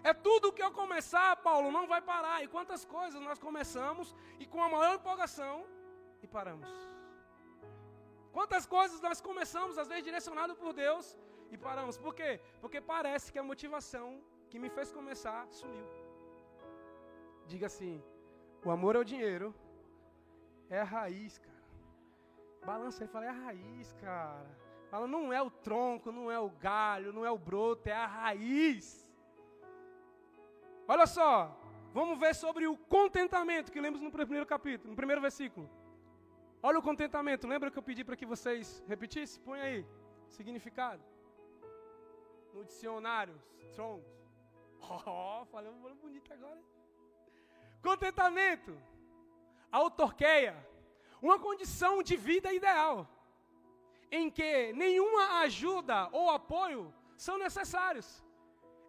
É tudo que eu começar, Paulo, não vai parar. E quantas coisas nós começamos e com a maior empolgação e paramos. Quantas coisas nós começamos, às vezes direcionado por Deus, e paramos. Por quê? Porque parece que a motivação que me fez começar sumiu. Diga assim: o amor ao dinheiro é a raiz, cara. Balança aí, fala, é a raiz, cara. Fala, não é o tronco, não é o galho, não é o broto, é a raiz. Olha só, vamos ver sobre o contentamento que lemos no primeiro capítulo, no primeiro versículo. Olha o contentamento. Lembra que eu pedi para que vocês repetissem? Põe aí. Significado. No dicionário. Strong. Oh, falei um bonito agora. Contentamento. Autorqueia. Uma condição de vida ideal. Em que nenhuma ajuda ou apoio são necessários.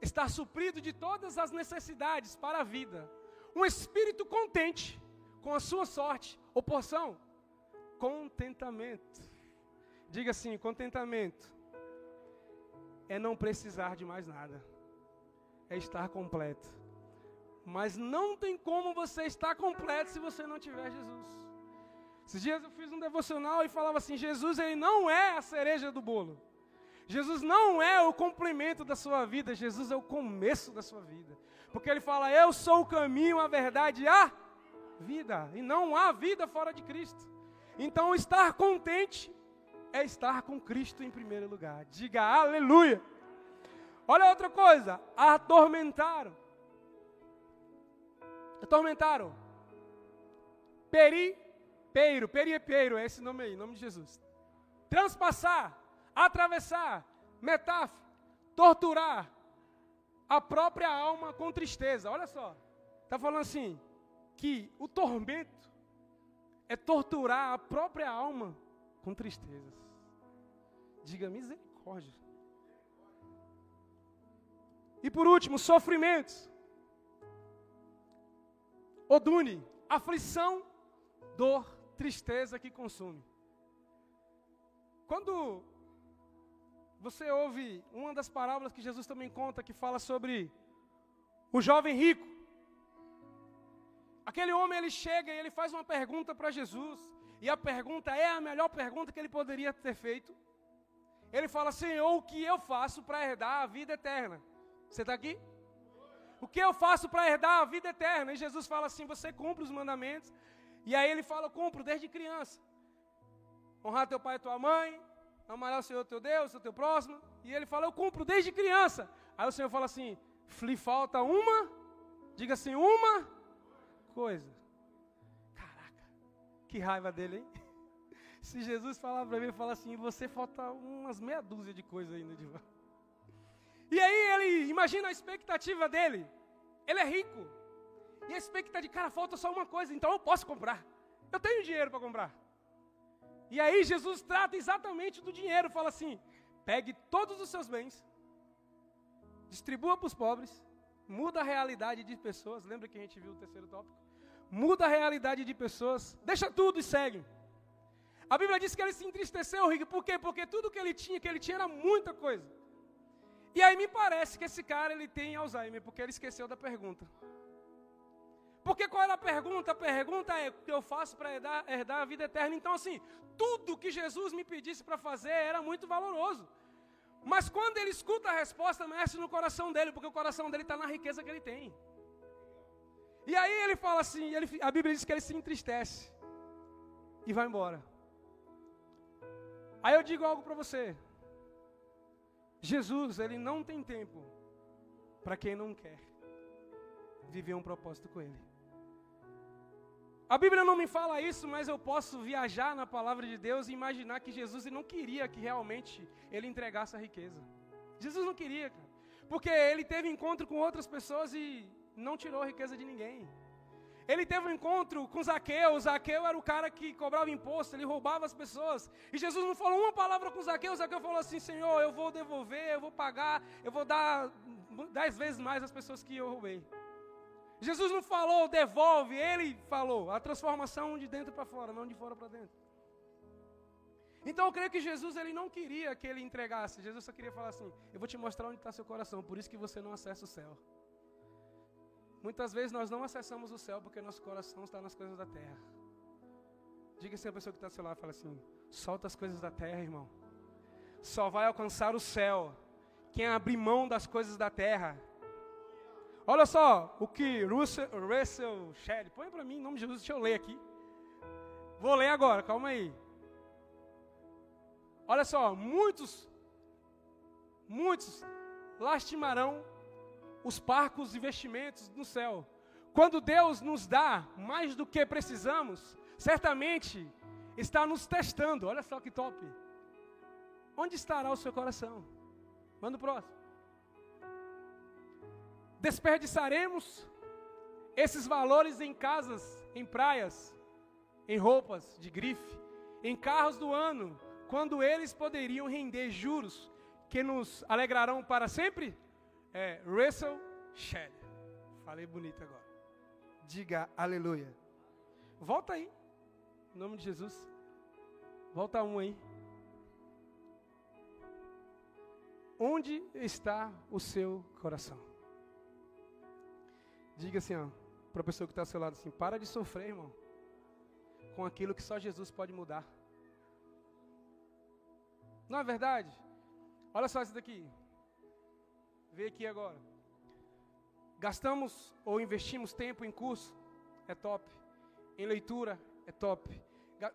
Estar suprido de todas as necessidades para a vida. Um espírito contente com a sua sorte ou porção contentamento. Diga assim: contentamento é não precisar de mais nada, é estar completo. Mas não tem como você estar completo se você não tiver Jesus. Esses dias eu fiz um devocional e falava assim: Jesus ele não é a cereja do bolo. Jesus não é o complemento da sua vida, Jesus é o começo da sua vida. Porque ele fala: Eu sou o caminho, a verdade e a vida. E não há vida fora de Cristo. Então, estar contente é estar com Cristo em primeiro lugar. Diga aleluia. Olha outra coisa, atormentaram. Atormentaram. Peri, peiro, periepeiro, é esse nome aí, nome de Jesus. Transpassar, atravessar, metáfora, torturar a própria alma com tristeza. Olha só, está falando assim, que o tormento é torturar a própria alma com tristezas. Diga misericórdia. E por último, sofrimentos. Odune, aflição, dor, tristeza que consome. Quando você ouve uma das parábolas que Jesus também conta, que fala sobre o jovem rico, Aquele homem ele chega e ele faz uma pergunta para Jesus, e a pergunta é a melhor pergunta que ele poderia ter feito. Ele fala: Senhor, o que eu faço para herdar a vida eterna? Você está aqui? O que eu faço para herdar a vida eterna? E Jesus fala assim: Você cumpre os mandamentos. E aí ele fala: Cumpro desde criança. Honrar teu pai e tua mãe, amar o Senhor teu Deus, o teu próximo. E ele fala: Eu cumpro desde criança. Aí o Senhor fala assim: Lhe falta uma, diga assim, uma coisa. Caraca, que raiva dele, hein? Se Jesus falar para mim, ele fala assim, você falta umas meia dúzia de coisas ainda de E aí ele, imagina a expectativa dele. Ele é rico. E a expectativa de, cara, falta só uma coisa, então eu posso comprar. Eu tenho dinheiro para comprar. E aí Jesus trata exatamente do dinheiro, fala assim: pegue todos os seus bens, distribua para os pobres, muda a realidade de pessoas. Lembra que a gente viu o terceiro tópico? muda a realidade de pessoas, deixa tudo e segue. A Bíblia diz que ele se entristeceu, Rick, por quê? Porque tudo que ele tinha, que ele tinha era muita coisa. E aí me parece que esse cara ele tem Alzheimer, porque ele esqueceu da pergunta. Porque qual era a pergunta? A pergunta é o que eu faço para herdar, herdar, a vida eterna. Então, assim, tudo que Jesus me pedisse para fazer era muito valoroso. Mas quando ele escuta a resposta, mexe no coração dele, porque o coração dele está na riqueza que ele tem. E aí ele fala assim, ele, a Bíblia diz que ele se entristece e vai embora. Aí eu digo algo para você. Jesus, ele não tem tempo para quem não quer viver um propósito com ele. A Bíblia não me fala isso, mas eu posso viajar na palavra de Deus e imaginar que Jesus não queria que realmente ele entregasse a riqueza. Jesus não queria. Porque ele teve encontro com outras pessoas e não tirou a riqueza de ninguém. Ele teve um encontro com Zaqueu. Zaqueu era o cara que cobrava imposto, ele roubava as pessoas. E Jesus não falou uma palavra com Zaqueu. Zaqueu falou assim: Senhor, eu vou devolver, eu vou pagar, eu vou dar dez vezes mais as pessoas que eu roubei. Jesus não falou, devolve, ele falou. A transformação de dentro para fora, não de fora para dentro. Então eu creio que Jesus ele não queria que ele entregasse. Jesus só queria falar assim: Eu vou te mostrar onde está seu coração, por isso que você não acessa o céu. Muitas vezes nós não acessamos o céu porque nosso coração está nas coisas da terra. Diga assim a pessoa que está ao seu lado, fala assim: solta as coisas da terra, irmão. Só vai alcançar o céu quem abrir mão das coisas da terra. Olha só o que Russell, Russell Shelley, põe para mim em nome de Jesus, deixa eu ler aqui. Vou ler agora, calma aí. Olha só, muitos, muitos lastimarão os parcos investimentos no céu. Quando Deus nos dá mais do que precisamos, certamente está nos testando. Olha só que top. Onde estará o seu coração? Manda o próximo. Desperdiçaremos esses valores em casas, em praias, em roupas de grife, em carros do ano, quando eles poderiam render juros que nos alegrarão para sempre? É Russell Shelley. Falei bonito agora. Diga aleluia. Volta aí. Em nome de Jesus. Volta um aí. Onde está o seu coração? Diga assim, ó, para a pessoa que está ao seu lado assim, para de sofrer, irmão, com aquilo que só Jesus pode mudar. Não é verdade? Olha só isso daqui. Vê aqui agora. Gastamos ou investimos tempo em curso, é top. Em leitura, é top.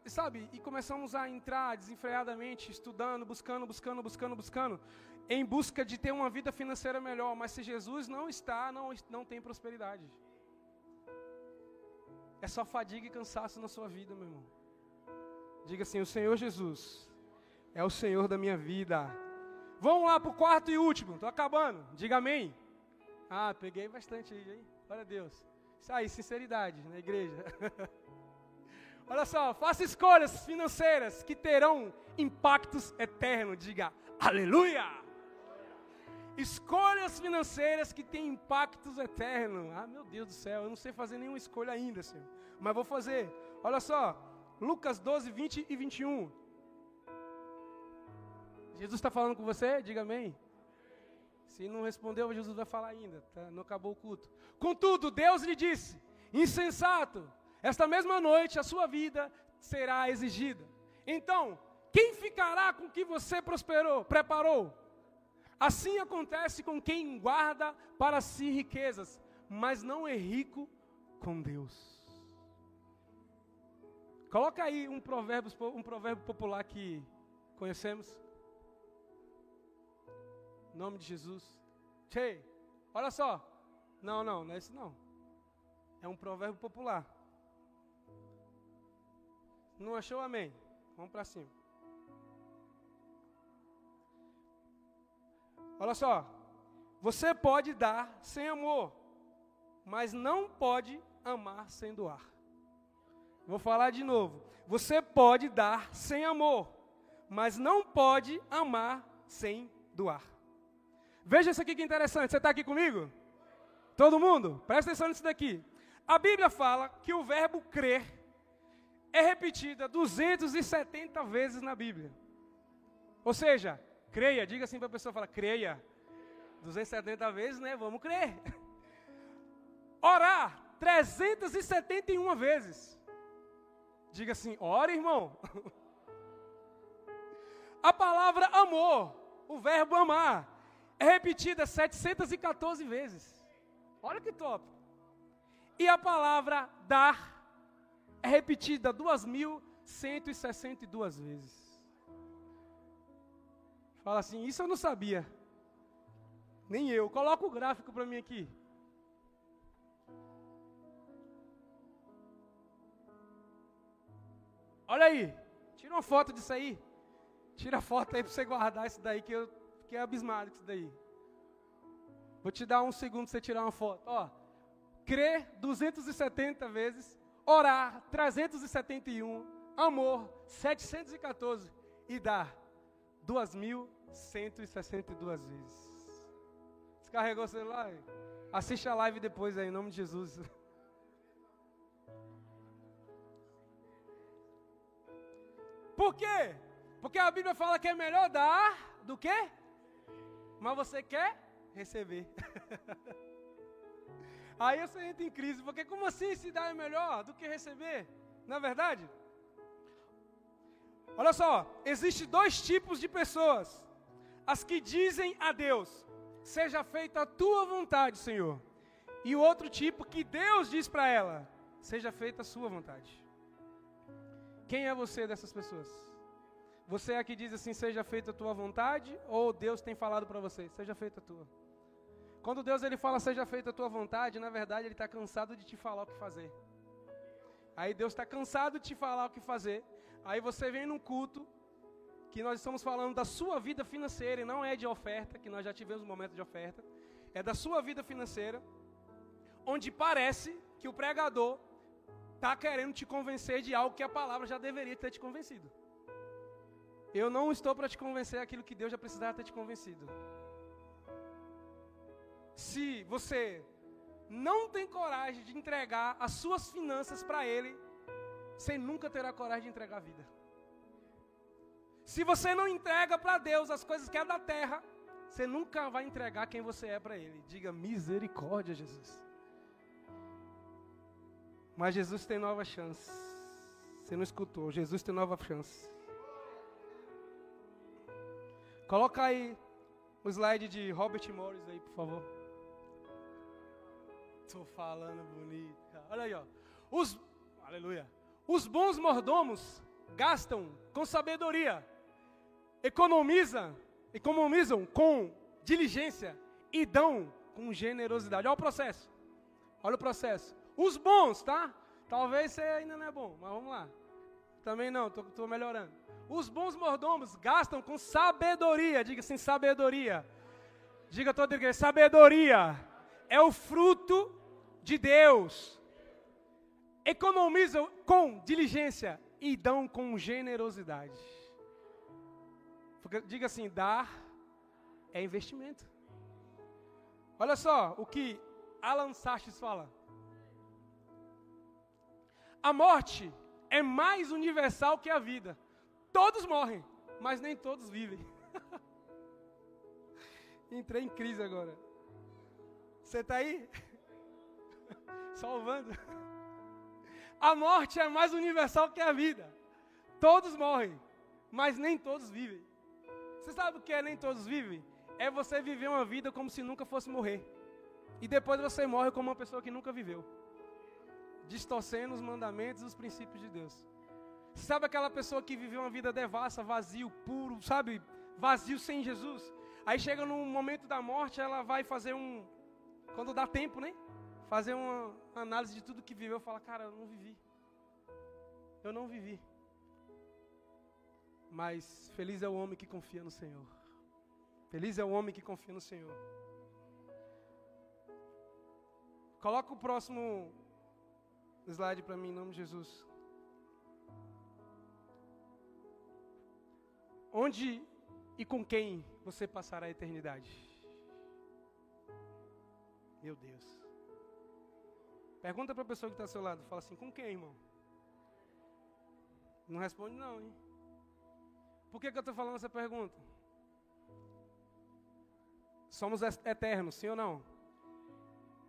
Sabe? E começamos a entrar desenfreadamente, estudando, buscando, buscando, buscando, buscando, em busca de ter uma vida financeira melhor. Mas se Jesus não está, não, não tem prosperidade. É só fadiga e cansaço na sua vida, meu irmão. Diga assim: O Senhor Jesus é o Senhor da minha vida. Vamos lá para o quarto e último. Estou acabando. Diga amém. Ah, peguei bastante aí, hein? Glória a Deus. Isso aí, sinceridade na igreja. Olha só, faça escolhas financeiras que terão impactos eternos. Diga aleluia. Escolhas financeiras que têm impactos eternos. Ah, meu Deus do céu, eu não sei fazer nenhuma escolha ainda, Senhor. Mas vou fazer. Olha só, Lucas 12, 20 e 21. Jesus está falando com você? Diga amém. Se não respondeu, Jesus vai falar ainda. Tá? Não acabou o culto. Contudo, Deus lhe disse: insensato, esta mesma noite a sua vida será exigida. Então, quem ficará com o que você prosperou, preparou? Assim acontece com quem guarda para si riquezas, mas não é rico com Deus. Coloca aí um provérbio, um provérbio popular que conhecemos. Em nome de Jesus. Che, olha só. Não, não, não é isso não. É um provérbio popular. Não achou? Amém. Vamos para cima. Olha só. Você pode dar sem amor, mas não pode amar sem doar. Vou falar de novo. Você pode dar sem amor, mas não pode amar sem doar. Veja isso aqui que interessante. Você está aqui comigo? Todo mundo? Presta atenção nisso daqui. A Bíblia fala que o verbo crer é repetida 270 vezes na Bíblia. Ou seja, creia, diga assim para a pessoa, fala, creia. 270 vezes, né? Vamos crer. Orar 371 vezes. Diga assim, ora, irmão. A palavra amor, o verbo amar, é repetida 714 vezes. Olha que top. E a palavra dar é repetida 2.162 vezes. Fala assim, isso eu não sabia. Nem eu. Coloca o gráfico para mim aqui. Olha aí. Tira uma foto disso aí. Tira a foto aí para você guardar isso daí, que eu fiquei abismado com isso daí. Vou te dar um segundo para você tirar uma foto. Ó, crer 270 vezes, orar 371, amor 714 e dar 2.162 vezes. Descarregou o celular? Assiste a live depois aí, em nome de Jesus. Por quê? Porque a Bíblia fala que é melhor dar do que? Mas você quer receber. Aí você entra em crise, porque como assim se dar é melhor do que receber? Na é verdade? Olha só, existe dois tipos de pessoas. As que dizem a Deus: "Seja feita a tua vontade, Senhor". E o outro tipo que Deus diz para ela: "Seja feita a sua vontade". Quem é você dessas pessoas? Você é a que diz assim: "Seja feita a tua vontade", ou Deus tem falado para você: "Seja feita a tua"? Quando Deus ele fala seja feita a tua vontade, na verdade ele está cansado de te falar o que fazer. Aí Deus está cansado de te falar o que fazer. Aí você vem num culto que nós estamos falando da sua vida financeira e não é de oferta, que nós já tivemos um momento de oferta. É da sua vida financeira, onde parece que o pregador está querendo te convencer de algo que a palavra já deveria ter te convencido. Eu não estou para te convencer aquilo que Deus já precisava ter te convencido se você não tem coragem de entregar as suas finanças para Ele, você nunca terá coragem de entregar a vida. Se você não entrega para Deus as coisas que é da terra, você nunca vai entregar quem você é para Ele. Diga misericórdia, Jesus. Mas Jesus tem nova chance. Você não escutou? Jesus tem nova chance. Coloca aí o slide de Robert Morris aí, por favor. Tô falando bonito. Olha aí, ó. Os, aleluia. Os bons mordomos gastam com sabedoria, economizam, economizam com diligência e dão com generosidade. Olha o processo. Olha o processo. Os bons, tá? Talvez você ainda não é bom, mas vamos lá. Também não, tô melhorando. Os bons mordomos gastam com sabedoria. Diga assim, sabedoria. Diga toda a igreja, sabedoria é o fruto de Deus. Economizam com diligência e dão com generosidade. Diga assim: dar é investimento. Olha só o que Alan Sachs fala. A morte é mais universal que a vida. Todos morrem, mas nem todos vivem. Entrei em crise agora. Você está aí? Salvando. A morte é mais universal que a vida. Todos morrem, mas nem todos vivem. Você sabe o que é nem todos vivem? É você viver uma vida como se nunca fosse morrer. E depois você morre como uma pessoa que nunca viveu. Distorcendo os mandamentos e os princípios de Deus. Você sabe aquela pessoa que viveu uma vida devassa, vazio, puro, sabe? Vazio sem Jesus. Aí chega no momento da morte, ela vai fazer um, quando dá tempo, né? Fazer uma análise de tudo que viveu, fala, cara, eu não vivi. Eu não vivi. Mas feliz é o homem que confia no Senhor. Feliz é o homem que confia no Senhor. Coloca o próximo slide para mim, em nome de Jesus. Onde e com quem você passará a eternidade? Meu Deus. Pergunta para a pessoa que está ao seu lado. Fala assim: com quem, irmão? Não responde, não, hein? Por que, que eu estou falando essa pergunta? Somos eternos, sim ou não?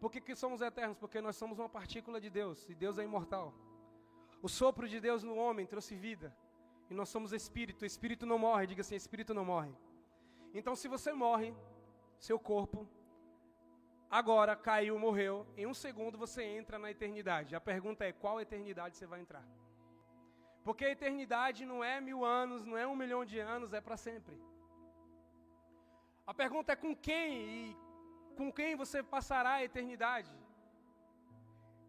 Por que, que somos eternos? Porque nós somos uma partícula de Deus e Deus é imortal. O sopro de Deus no homem trouxe vida. E nós somos espírito. O espírito não morre. Diga assim: espírito não morre. Então, se você morre, seu corpo agora caiu, morreu, em um segundo você entra na eternidade. A pergunta é: qual eternidade você vai entrar? Porque a eternidade não é mil anos, não é um milhão de anos, é para sempre. A pergunta é com quem e com quem você passará a eternidade.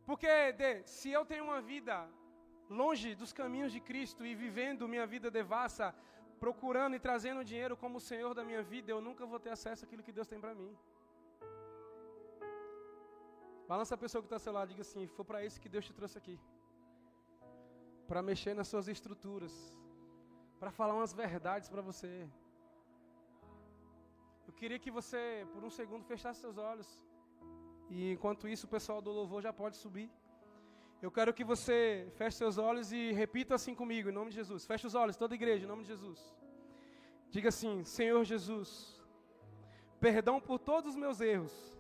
Porque de, se eu tenho uma vida longe dos caminhos de Cristo e vivendo minha vida devassa, procurando e trazendo dinheiro como o Senhor da minha vida, eu nunca vou ter acesso àquilo que Deus tem para mim. Balança a pessoa que está ao seu lado e diga assim: foi para isso que Deus te trouxe aqui. Para mexer nas suas estruturas. Para falar umas verdades para você. Eu queria que você, por um segundo, fechasse seus olhos. E enquanto isso, o pessoal do louvor já pode subir. Eu quero que você feche seus olhos e repita assim comigo, em nome de Jesus. Feche os olhos, toda igreja, em nome de Jesus. Diga assim: Senhor Jesus, perdão por todos os meus erros.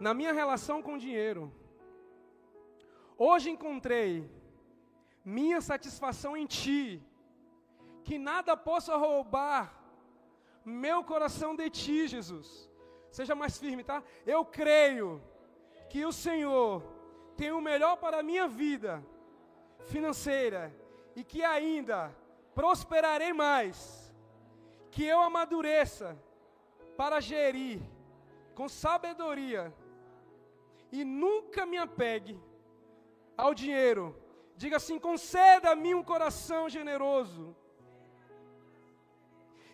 Na minha relação com o dinheiro, hoje encontrei minha satisfação em Ti, que nada possa roubar meu coração de Ti, Jesus. Seja mais firme, tá? Eu creio que o Senhor tem o melhor para a minha vida financeira e que ainda prosperarei mais, que eu amadureça para gerir com sabedoria e nunca me apegue ao dinheiro. Diga assim: conceda-me um coração generoso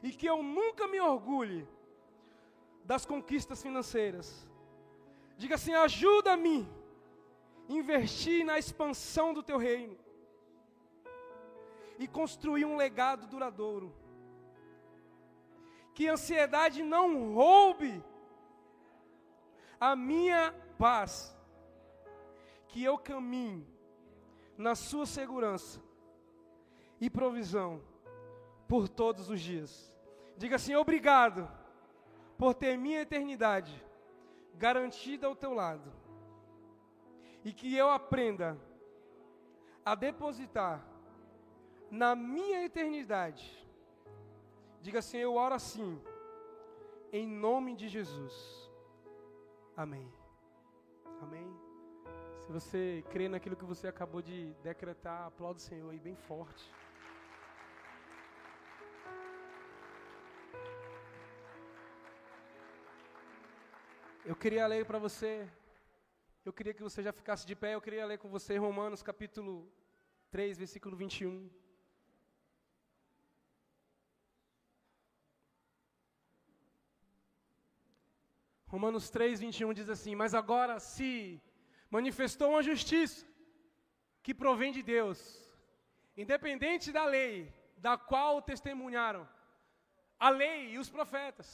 e que eu nunca me orgulhe das conquistas financeiras. Diga assim: ajuda-me investir na expansão do teu reino e construir um legado duradouro. Que a ansiedade não roube a minha paz. Que eu caminhe na sua segurança e provisão por todos os dias. Diga assim: obrigado por ter minha eternidade garantida ao teu lado e que eu aprenda a depositar na minha eternidade. Diga assim: eu oro assim, em nome de Jesus. Amém. Amém. Se você crê naquilo que você acabou de decretar, aplauda o Senhor aí bem forte. Eu queria ler para você eu queria que você já ficasse de pé, eu queria ler com você Romanos capítulo 3, versículo 21. Romanos 3, 21 diz assim: Mas agora se manifestou uma justiça que provém de Deus, independente da lei, da qual testemunharam a lei e os profetas.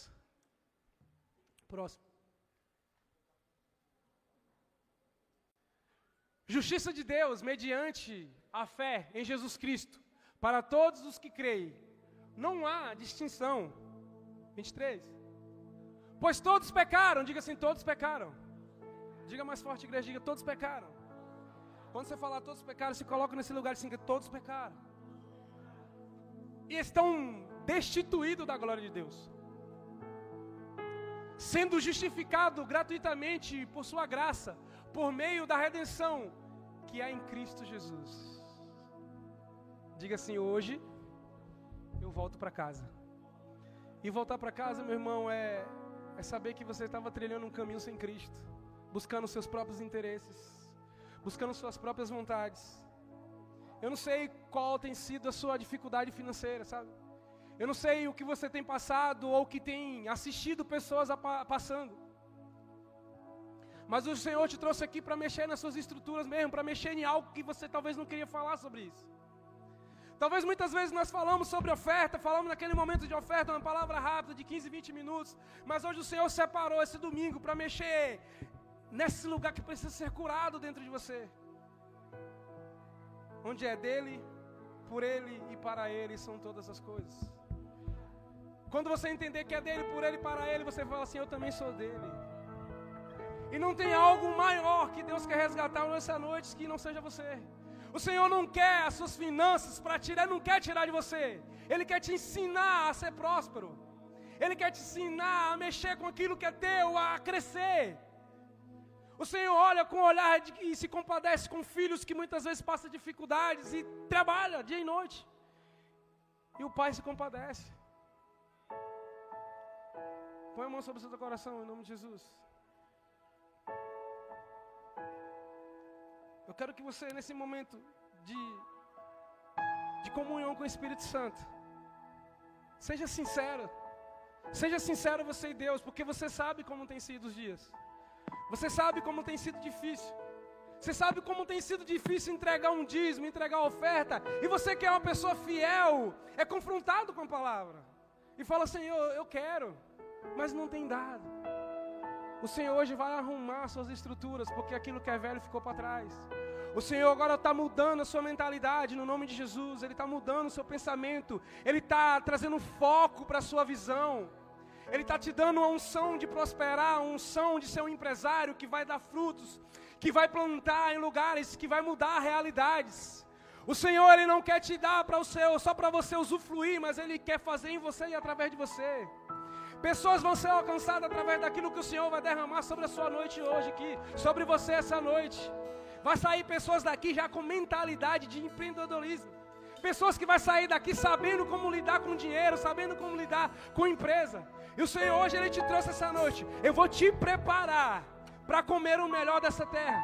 Próximo. Justiça de Deus mediante a fé em Jesus Cristo, para todos os que creem. Não há distinção. 23. Pois todos pecaram, diga assim: todos pecaram. Diga mais forte, igreja, diga: todos pecaram. Quando você falar todos pecaram, se coloca nesse lugar assim: todos pecaram. E estão destituídos da glória de Deus. Sendo justificado gratuitamente por Sua graça, por meio da redenção que há em Cristo Jesus. Diga assim: hoje eu volto para casa. E voltar para casa, meu irmão, é, é saber que você estava trilhando um caminho sem Cristo, buscando seus próprios interesses, buscando suas próprias vontades. Eu não sei qual tem sido a sua dificuldade financeira, sabe? Eu não sei o que você tem passado ou o que tem assistido pessoas passando. Mas o Senhor te trouxe aqui para mexer nas suas estruturas mesmo, para mexer em algo que você talvez não queria falar sobre isso. Talvez muitas vezes nós falamos sobre oferta, falamos naquele momento de oferta, uma palavra rápida de 15, 20 minutos, mas hoje o Senhor separou esse domingo para mexer nesse lugar que precisa ser curado dentro de você. Onde é dele, por ele e para ele são todas as coisas. Quando você entender que é dele, por ele e para ele, você fala assim: Eu também sou dele. E não tem algo maior que Deus quer resgatar nessa noite que não seja você. O Senhor não quer as suas finanças para tirar, não quer tirar de você. Ele quer te ensinar a ser próspero. Ele quer te ensinar a mexer com aquilo que é teu, a crescer. O Senhor olha com um olhar de, e se compadece com filhos que muitas vezes passam dificuldades e trabalha dia e noite. E o pai se compadece. Põe a mão sobre o seu coração, em nome de Jesus. Eu quero que você, nesse momento de, de comunhão com o Espírito Santo, seja sincero. Seja sincero você e Deus, porque você sabe como tem sido os dias. Você sabe como tem sido difícil. Você sabe como tem sido difícil entregar um dízimo, entregar oferta. E você que é uma pessoa fiel, é confrontado com a palavra. E fala, Senhor, eu quero, mas não tem dado. O Senhor hoje vai arrumar suas estruturas, porque aquilo que é velho ficou para trás. O Senhor agora está mudando a sua mentalidade no nome de Jesus, Ele está mudando o seu pensamento, Ele está trazendo foco para a sua visão. Ele está te dando uma unção de prosperar, uma unção de ser um empresário que vai dar frutos, que vai plantar em lugares, que vai mudar realidades. O Senhor ele não quer te dar para o seu, só para você usufruir, mas ele quer fazer em você e através de você. Pessoas vão ser alcançadas através daquilo que o Senhor vai derramar sobre a sua noite hoje aqui, sobre você essa noite. Vai sair pessoas daqui já com mentalidade de empreendedorismo. Pessoas que vai sair daqui sabendo como lidar com dinheiro, sabendo como lidar com empresa. E o Senhor hoje ele te trouxe essa noite. Eu vou te preparar para comer o melhor dessa terra.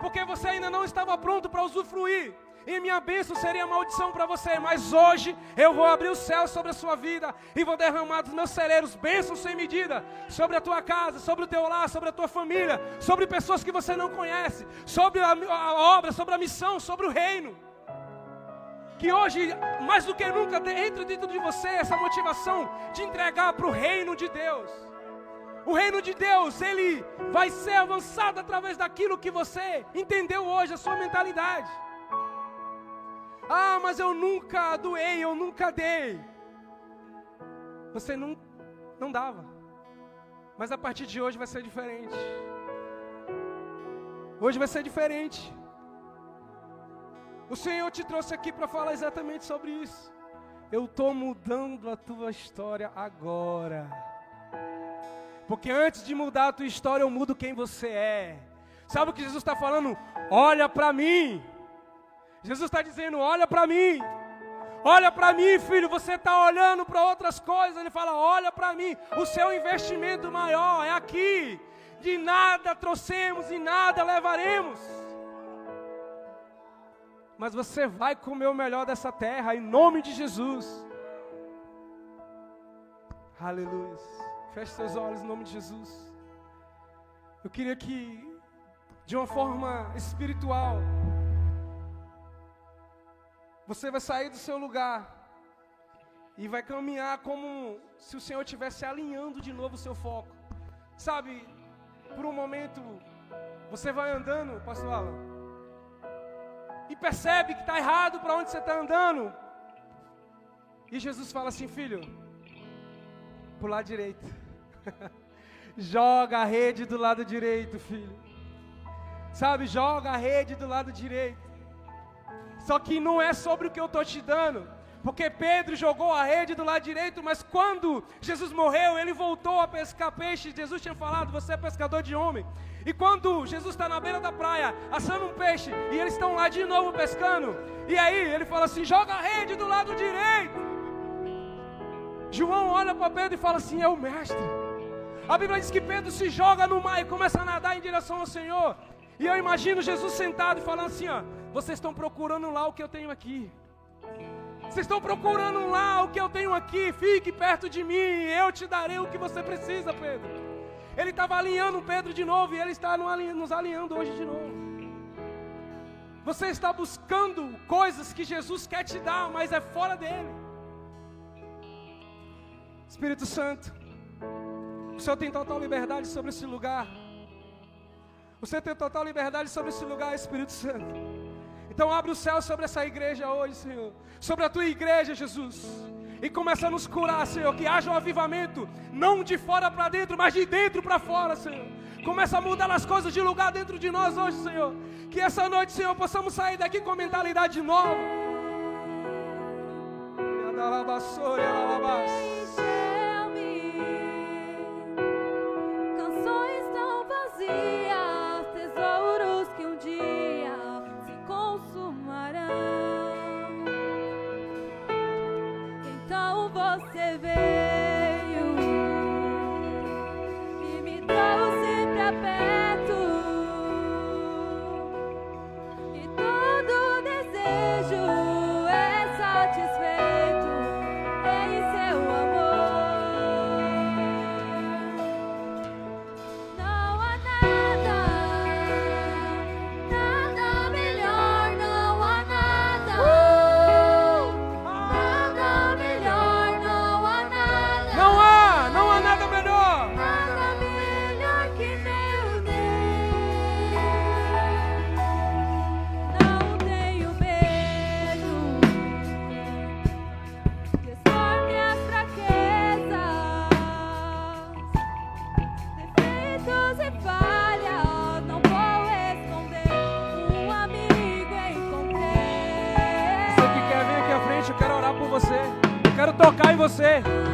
Porque você ainda não estava pronto para usufruir. E minha bênção seria maldição para você, mas hoje eu vou abrir o céu sobre a sua vida e vou derramar dos meus celeiros bênçãos sem medida sobre a tua casa, sobre o teu lar, sobre a tua família, sobre pessoas que você não conhece, sobre a, a obra, sobre a missão, sobre o reino. Que hoje, mais do que nunca, entre dentro de você essa motivação de entregar para o reino de Deus. O reino de Deus, ele vai ser avançado através daquilo que você entendeu hoje, a sua mentalidade. Ah, mas eu nunca doei, eu nunca dei. Você não, não dava. Mas a partir de hoje vai ser diferente. Hoje vai ser diferente. O Senhor te trouxe aqui para falar exatamente sobre isso. Eu estou mudando a tua história agora. Porque antes de mudar a tua história, eu mudo quem você é. Sabe o que Jesus está falando? Olha para mim. Jesus está dizendo: Olha para mim. Olha para mim, filho. Você está olhando para outras coisas. Ele fala: Olha para mim. O seu investimento maior é aqui. De nada trouxemos e nada levaremos. Mas você vai comer o melhor dessa terra, em nome de Jesus. Aleluia. Feche seus olhos em nome de Jesus. Eu queria que, de uma forma espiritual, você vai sair do seu lugar e vai caminhar como se o Senhor estivesse alinhando de novo o seu foco. Sabe, por um momento, você vai andando, pastor Alan, e percebe que está errado para onde você está andando. E Jesus fala assim, filho, para o lado direito. joga a rede do lado direito, filho. Sabe, joga a rede do lado direito. Só que não é sobre o que eu estou te dando. Porque Pedro jogou a rede do lado direito, mas quando Jesus morreu, ele voltou a pescar peixe. Jesus tinha falado: Você é pescador de homem. E quando Jesus está na beira da praia, assando um peixe, e eles estão lá de novo pescando, e aí ele fala assim: Joga a rede do lado direito. João olha para Pedro e fala assim: É o mestre. A Bíblia diz que Pedro se joga no mar e começa a nadar em direção ao Senhor. E eu imagino Jesus sentado e falando assim: ó, vocês estão procurando lá o que eu tenho aqui. Vocês estão procurando lá o que eu tenho aqui. Fique perto de mim, eu te darei o que você precisa, Pedro. Ele estava alinhando Pedro de novo e ele está nos alinhando hoje de novo. Você está buscando coisas que Jesus quer te dar, mas é fora dele. Espírito Santo. O Senhor tem total liberdade sobre esse lugar. Senhor tem total liberdade sobre esse lugar, Espírito Santo. Então abre o céu sobre essa igreja hoje, Senhor. Sobre a tua igreja, Jesus. E começa a nos curar, Senhor. Que haja um avivamento, não de fora para dentro, mas de dentro para fora, Senhor. Começa a mudar as coisas de lugar dentro de nós hoje, Senhor. Que essa noite, Senhor, possamos sair daqui com mentalidade nova. tocar em você.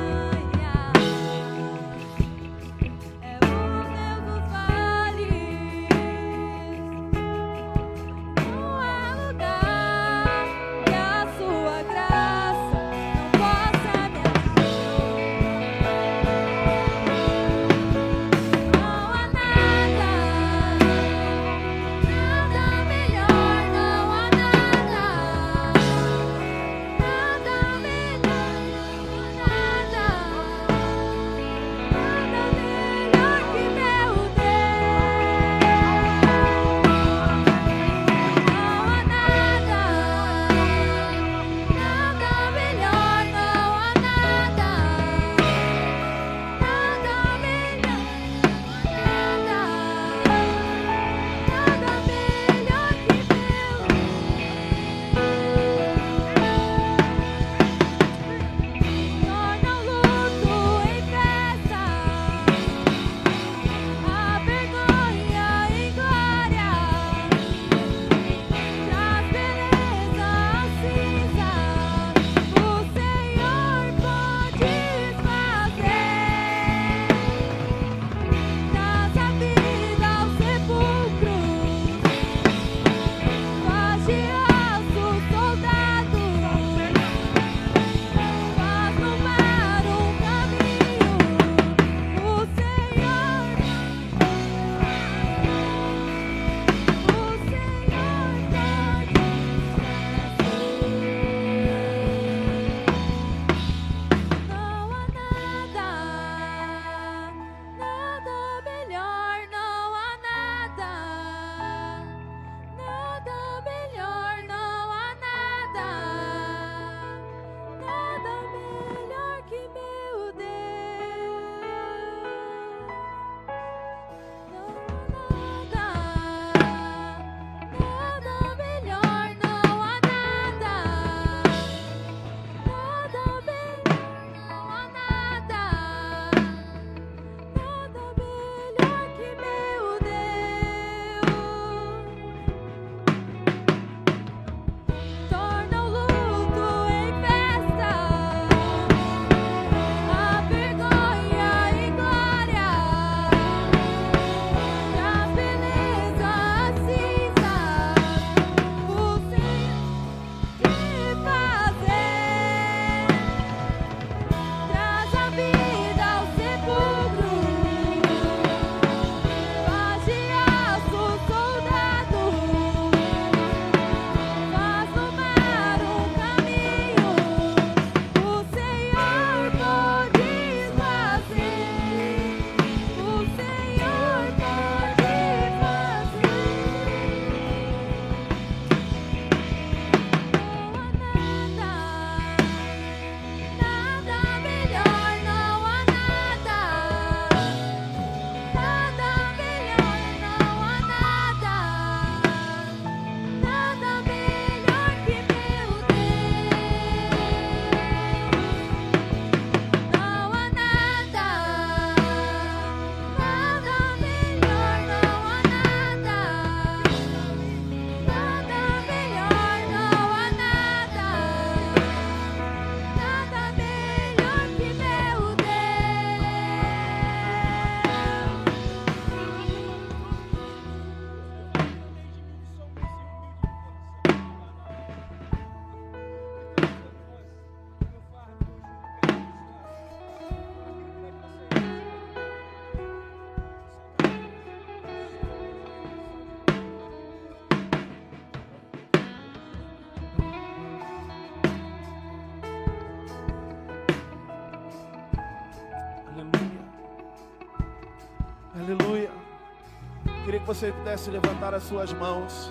Você pudesse levantar as suas mãos.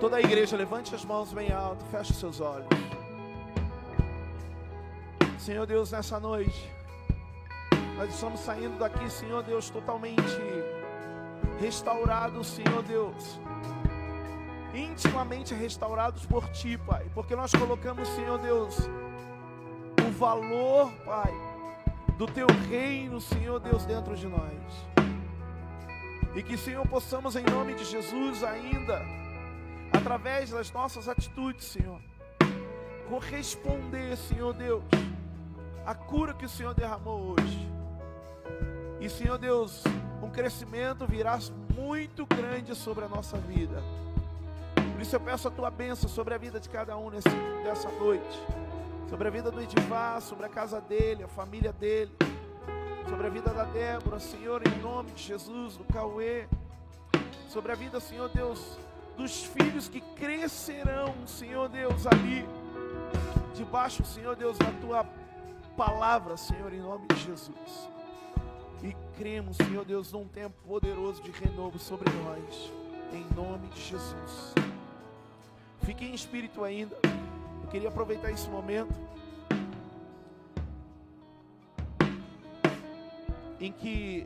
Toda a igreja, levante as mãos bem alto, feche os seus olhos. Senhor Deus, nessa noite, nós estamos saindo daqui, Senhor Deus, totalmente restaurados, Senhor Deus, intimamente restaurados por Ti, Pai, porque nós colocamos, Senhor Deus, o valor, Pai, do teu reino, Senhor Deus, dentro de nós. E que, Senhor, possamos, em nome de Jesus, ainda, através das nossas atitudes, Senhor, corresponder, Senhor Deus, à cura que o Senhor derramou hoje. E, Senhor Deus, um crescimento virá muito grande sobre a nossa vida. Por isso eu peço a tua bênção sobre a vida de cada um nesse, nessa noite. Sobre a vida do Edivá, sobre a casa dele, a família dele. Sobre a vida da Débora, Senhor, em nome de Jesus, do Cauê. Sobre a vida, Senhor Deus, dos filhos que crescerão, Senhor Deus, ali. Debaixo, Senhor Deus, da tua palavra, Senhor, em nome de Jesus. E cremos, Senhor Deus, num tempo poderoso de renovo sobre nós. Em nome de Jesus. Fique em espírito ainda. Eu queria aproveitar esse momento em que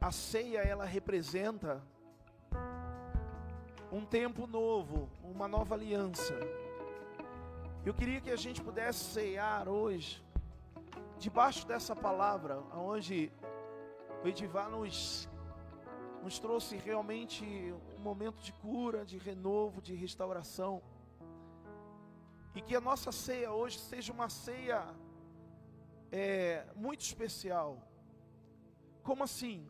a ceia ela representa um tempo novo, uma nova aliança. Eu queria que a gente pudesse ceiar hoje debaixo dessa palavra, onde o Edivar nos nos trouxe realmente um momento de cura, de renovo, de restauração. E que a nossa ceia hoje seja uma ceia é, muito especial. Como assim?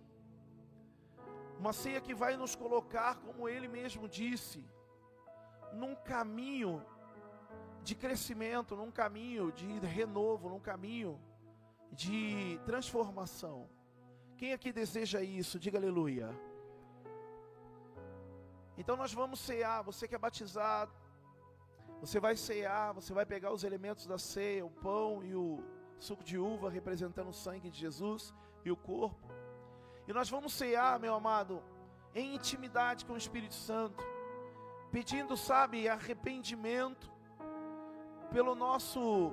Uma ceia que vai nos colocar, como ele mesmo disse, num caminho de crescimento, num caminho de renovo, num caminho de transformação. Quem aqui deseja isso? Diga aleluia. Então nós vamos cear. Você que é batizado, você vai cear. Você vai pegar os elementos da ceia, o pão e o suco de uva, representando o sangue de Jesus e o corpo. E nós vamos cear, meu amado, em intimidade com o Espírito Santo, pedindo, sabe, arrependimento pelo nosso,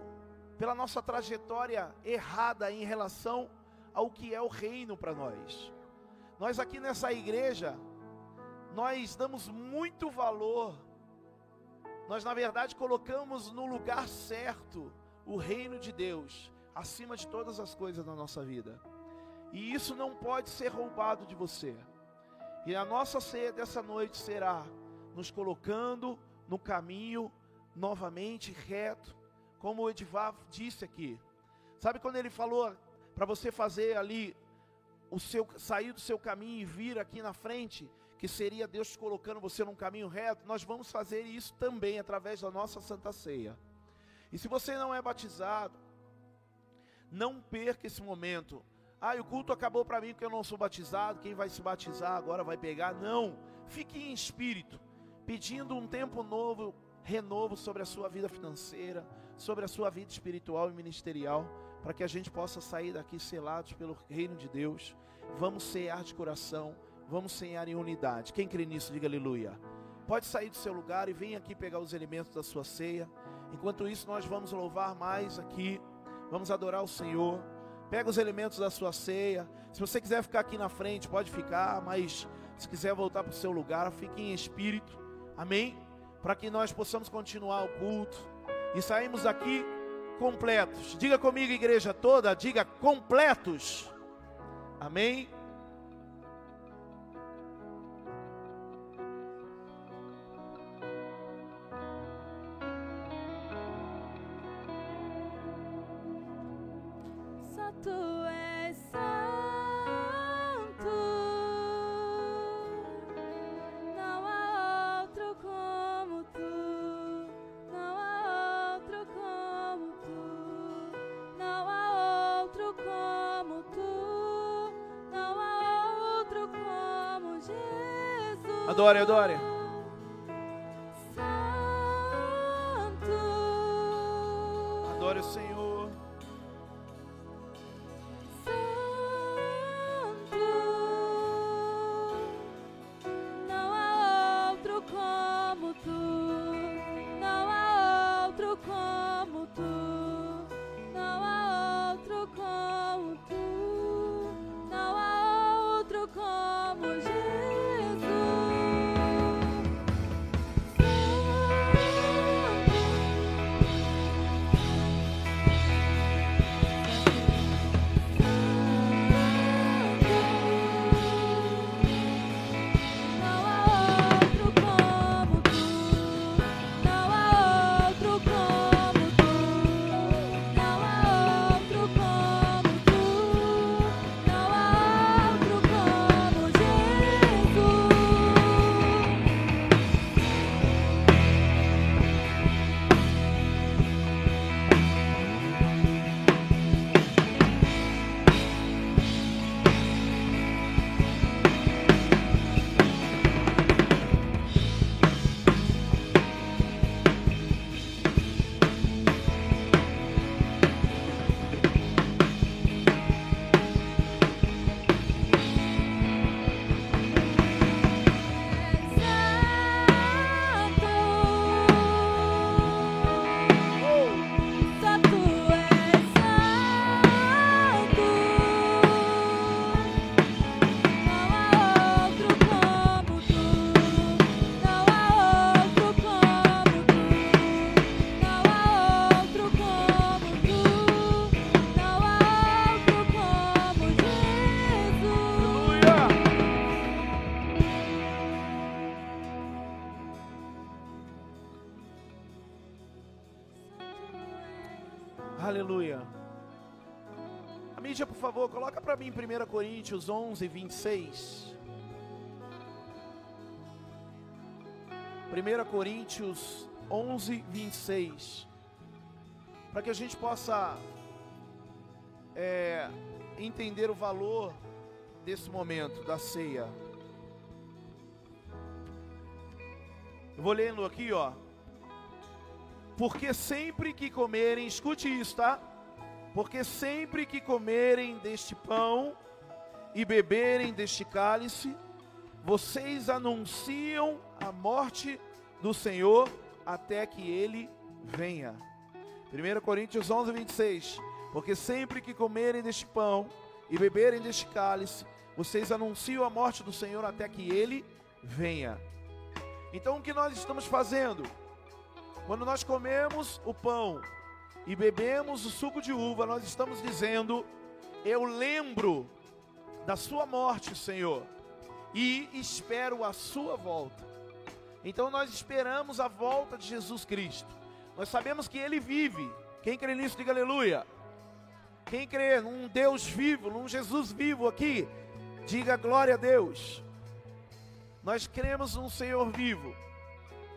pela nossa trajetória errada em relação ao que é o reino para nós. Nós aqui nessa igreja, nós damos muito valor, nós na verdade colocamos no lugar certo o reino de Deus, acima de todas as coisas na nossa vida. E isso não pode ser roubado de você. E a nossa ceia dessa noite será nos colocando no caminho novamente reto, como o Edivar disse aqui. Sabe quando ele falou para você fazer ali o seu sair do seu caminho e vir aqui na frente, que seria Deus colocando você num caminho reto, nós vamos fazer isso também através da nossa Santa Ceia. E se você não é batizado, não perca esse momento. Ah, o culto acabou para mim porque eu não sou batizado. Quem vai se batizar agora vai pegar? Não. Fique em espírito, pedindo um tempo novo, renovo sobre a sua vida financeira, sobre a sua vida espiritual e ministerial para que a gente possa sair daqui selados pelo reino de Deus. Vamos cear de coração, vamos cear em unidade. Quem crê nisso, diga aleluia. Pode sair do seu lugar e vem aqui pegar os elementos da sua ceia. Enquanto isso, nós vamos louvar mais aqui, vamos adorar o Senhor. Pega os elementos da sua ceia. Se você quiser ficar aqui na frente, pode ficar, mas se quiser voltar para o seu lugar, fique em espírito. Amém? Para que nós possamos continuar o culto. E saímos daqui completos. Diga comigo, igreja toda, diga completos. Amém. Jesus. Adore, 1 Coríntios 11, 26. 1 Coríntios 11, 26. Para que a gente possa é, entender o valor desse momento da ceia. Eu vou lendo aqui, ó. Porque sempre que comerem, escute isso, tá? Porque sempre que comerem deste pão e beberem deste cálice, vocês anunciam a morte do Senhor até que ele venha. 1 Coríntios 11, 26. Porque sempre que comerem deste pão e beberem deste cálice, vocês anunciam a morte do Senhor até que ele venha. Então o que nós estamos fazendo? Quando nós comemos o pão e bebemos o suco de uva, nós estamos dizendo: Eu lembro da Sua morte, Senhor, e espero a Sua volta. Então nós esperamos a volta de Jesus Cristo. Nós sabemos que Ele vive. Quem crê nisso, diga aleluia. Quem crê num Deus vivo, num Jesus vivo aqui, diga glória a Deus. Nós cremos num Senhor vivo.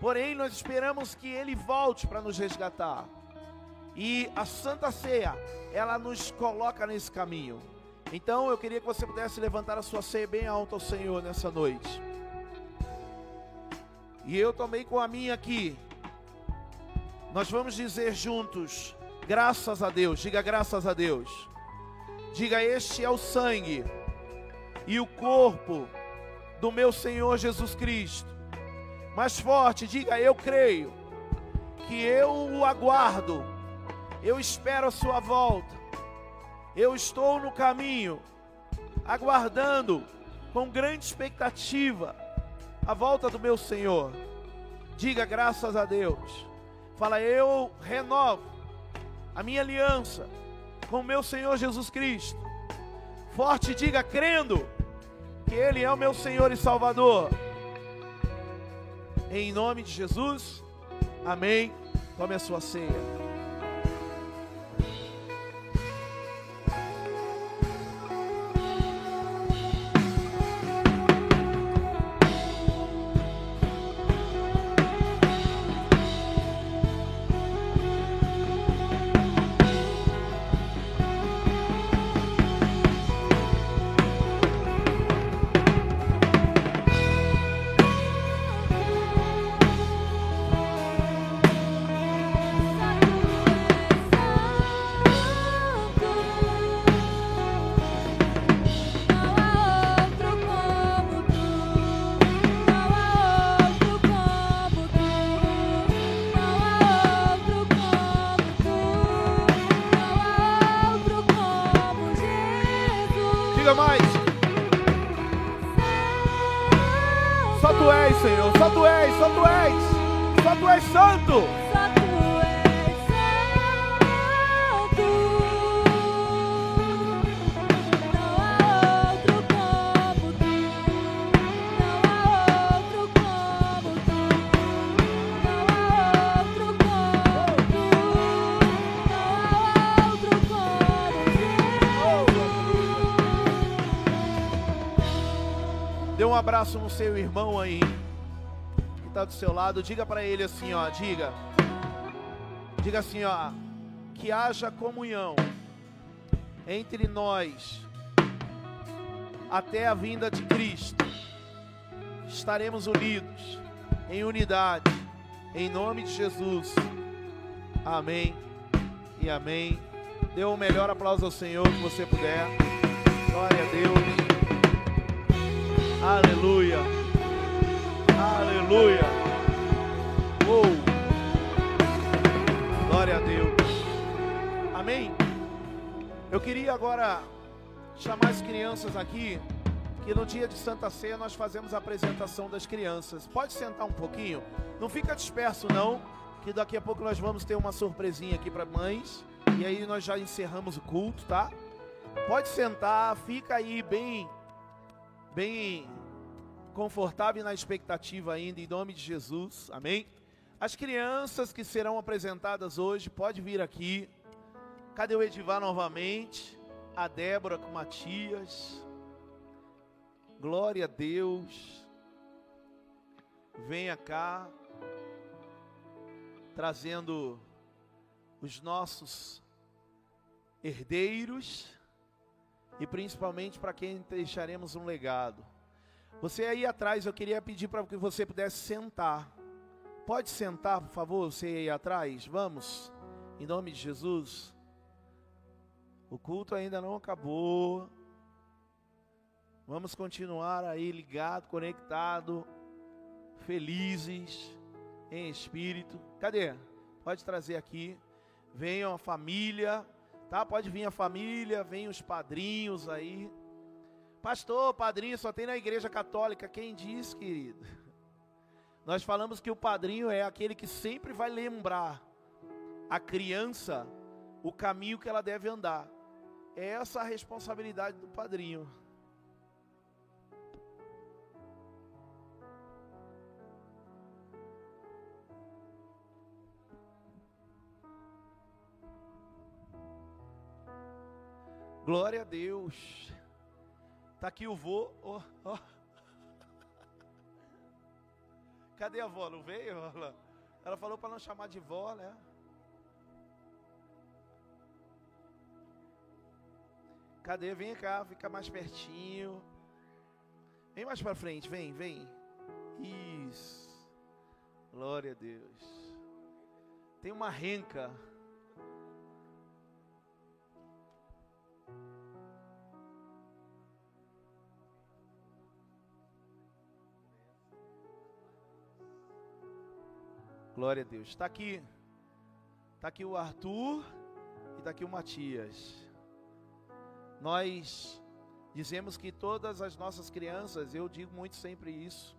Porém, nós esperamos que Ele volte para nos resgatar. E a Santa Ceia, ela nos coloca nesse caminho. Então, eu queria que você pudesse levantar a sua ceia bem alta ao Senhor nessa noite. E eu também com a minha aqui. Nós vamos dizer juntos: graças a Deus. Diga graças a Deus. Diga: Este é o sangue e o corpo do meu Senhor Jesus Cristo. Mais forte, diga: Eu creio que eu o aguardo, eu espero a sua volta, eu estou no caminho, aguardando com grande expectativa a volta do meu Senhor. Diga graças a Deus. Fala, eu renovo a minha aliança com o meu Senhor Jesus Cristo. Forte, diga crendo que Ele é o meu Senhor e Salvador. Em nome de Jesus, amém. Tome a sua ceia. Abraço no seu irmão aí. Que está do seu lado. Diga para ele assim, ó. Diga. Diga assim, ó. Que haja comunhão entre nós até a vinda de Cristo. Estaremos unidos em unidade. Em nome de Jesus. Amém e amém. Dê o melhor aplauso ao Senhor que você puder. Glória a Deus. Aleluia. Aleluia. Uou. Glória a Deus. Amém. Eu queria agora chamar as crianças aqui, que no dia de Santa Ceia nós fazemos a apresentação das crianças. Pode sentar um pouquinho? Não fica disperso não, que daqui a pouco nós vamos ter uma surpresinha aqui para mães. E aí nós já encerramos o culto, tá? Pode sentar, fica aí bem bem confortável e na expectativa ainda, em nome de Jesus, amém? As crianças que serão apresentadas hoje, pode vir aqui. Cadê o Edivar novamente? a Débora com Matias. Glória a Deus. Venha cá, trazendo os nossos herdeiros e principalmente para quem deixaremos um legado. Você aí atrás, eu queria pedir para que você pudesse sentar. Pode sentar, por favor, você aí atrás? Vamos, em nome de Jesus. O culto ainda não acabou. Vamos continuar aí ligado, conectado, felizes em espírito. Cadê? Pode trazer aqui. Venham a família, tá? Pode vir a família, vem os padrinhos aí. Pastor, padrinho só tem na igreja católica. Quem diz, querido? Nós falamos que o padrinho é aquele que sempre vai lembrar a criança o caminho que ela deve andar. É essa a responsabilidade do padrinho. Glória a Deus. Tá aqui o vô. ó, ó. Cadê a vó? Não veio? Ela falou para não chamar de vó, né? Cadê? Vem cá, fica mais pertinho. Vem mais para frente, vem, vem. Isso. Glória a Deus. Tem uma renca. Glória a Deus. Está aqui. Está aqui o Arthur e está aqui o Matias. Nós dizemos que todas as nossas crianças, eu digo muito sempre isso,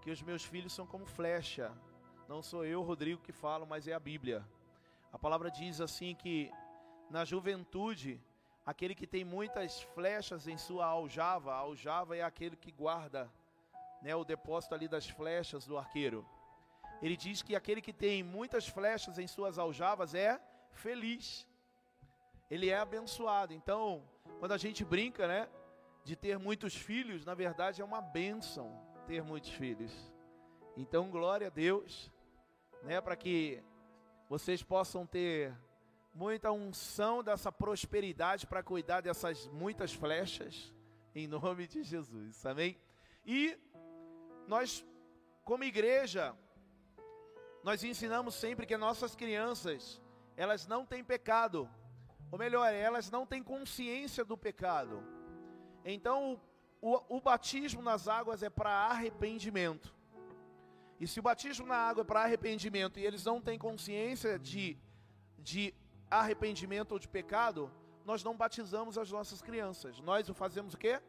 que os meus filhos são como flecha. Não sou eu, Rodrigo, que falo, mas é a Bíblia. A palavra diz assim que na juventude, aquele que tem muitas flechas em sua aljava, a aljava é aquele que guarda né, o depósito ali das flechas do arqueiro. Ele diz que aquele que tem muitas flechas em suas aljavas é feliz. Ele é abençoado. Então, quando a gente brinca, né, de ter muitos filhos, na verdade é uma bênção ter muitos filhos. Então, glória a Deus, né, para que vocês possam ter muita unção dessa prosperidade para cuidar dessas muitas flechas, em nome de Jesus. Amém? E nós, como igreja, nós ensinamos sempre que nossas crianças, elas não têm pecado, ou melhor, elas não têm consciência do pecado. Então, o, o, batismo nas águas é para arrependimento. E se o batismo na água é para arrependimento e eles não têm consciência de, de arrependimento ou de pecado, nós não batizamos as nossas crianças. Nós o fazemos o quê?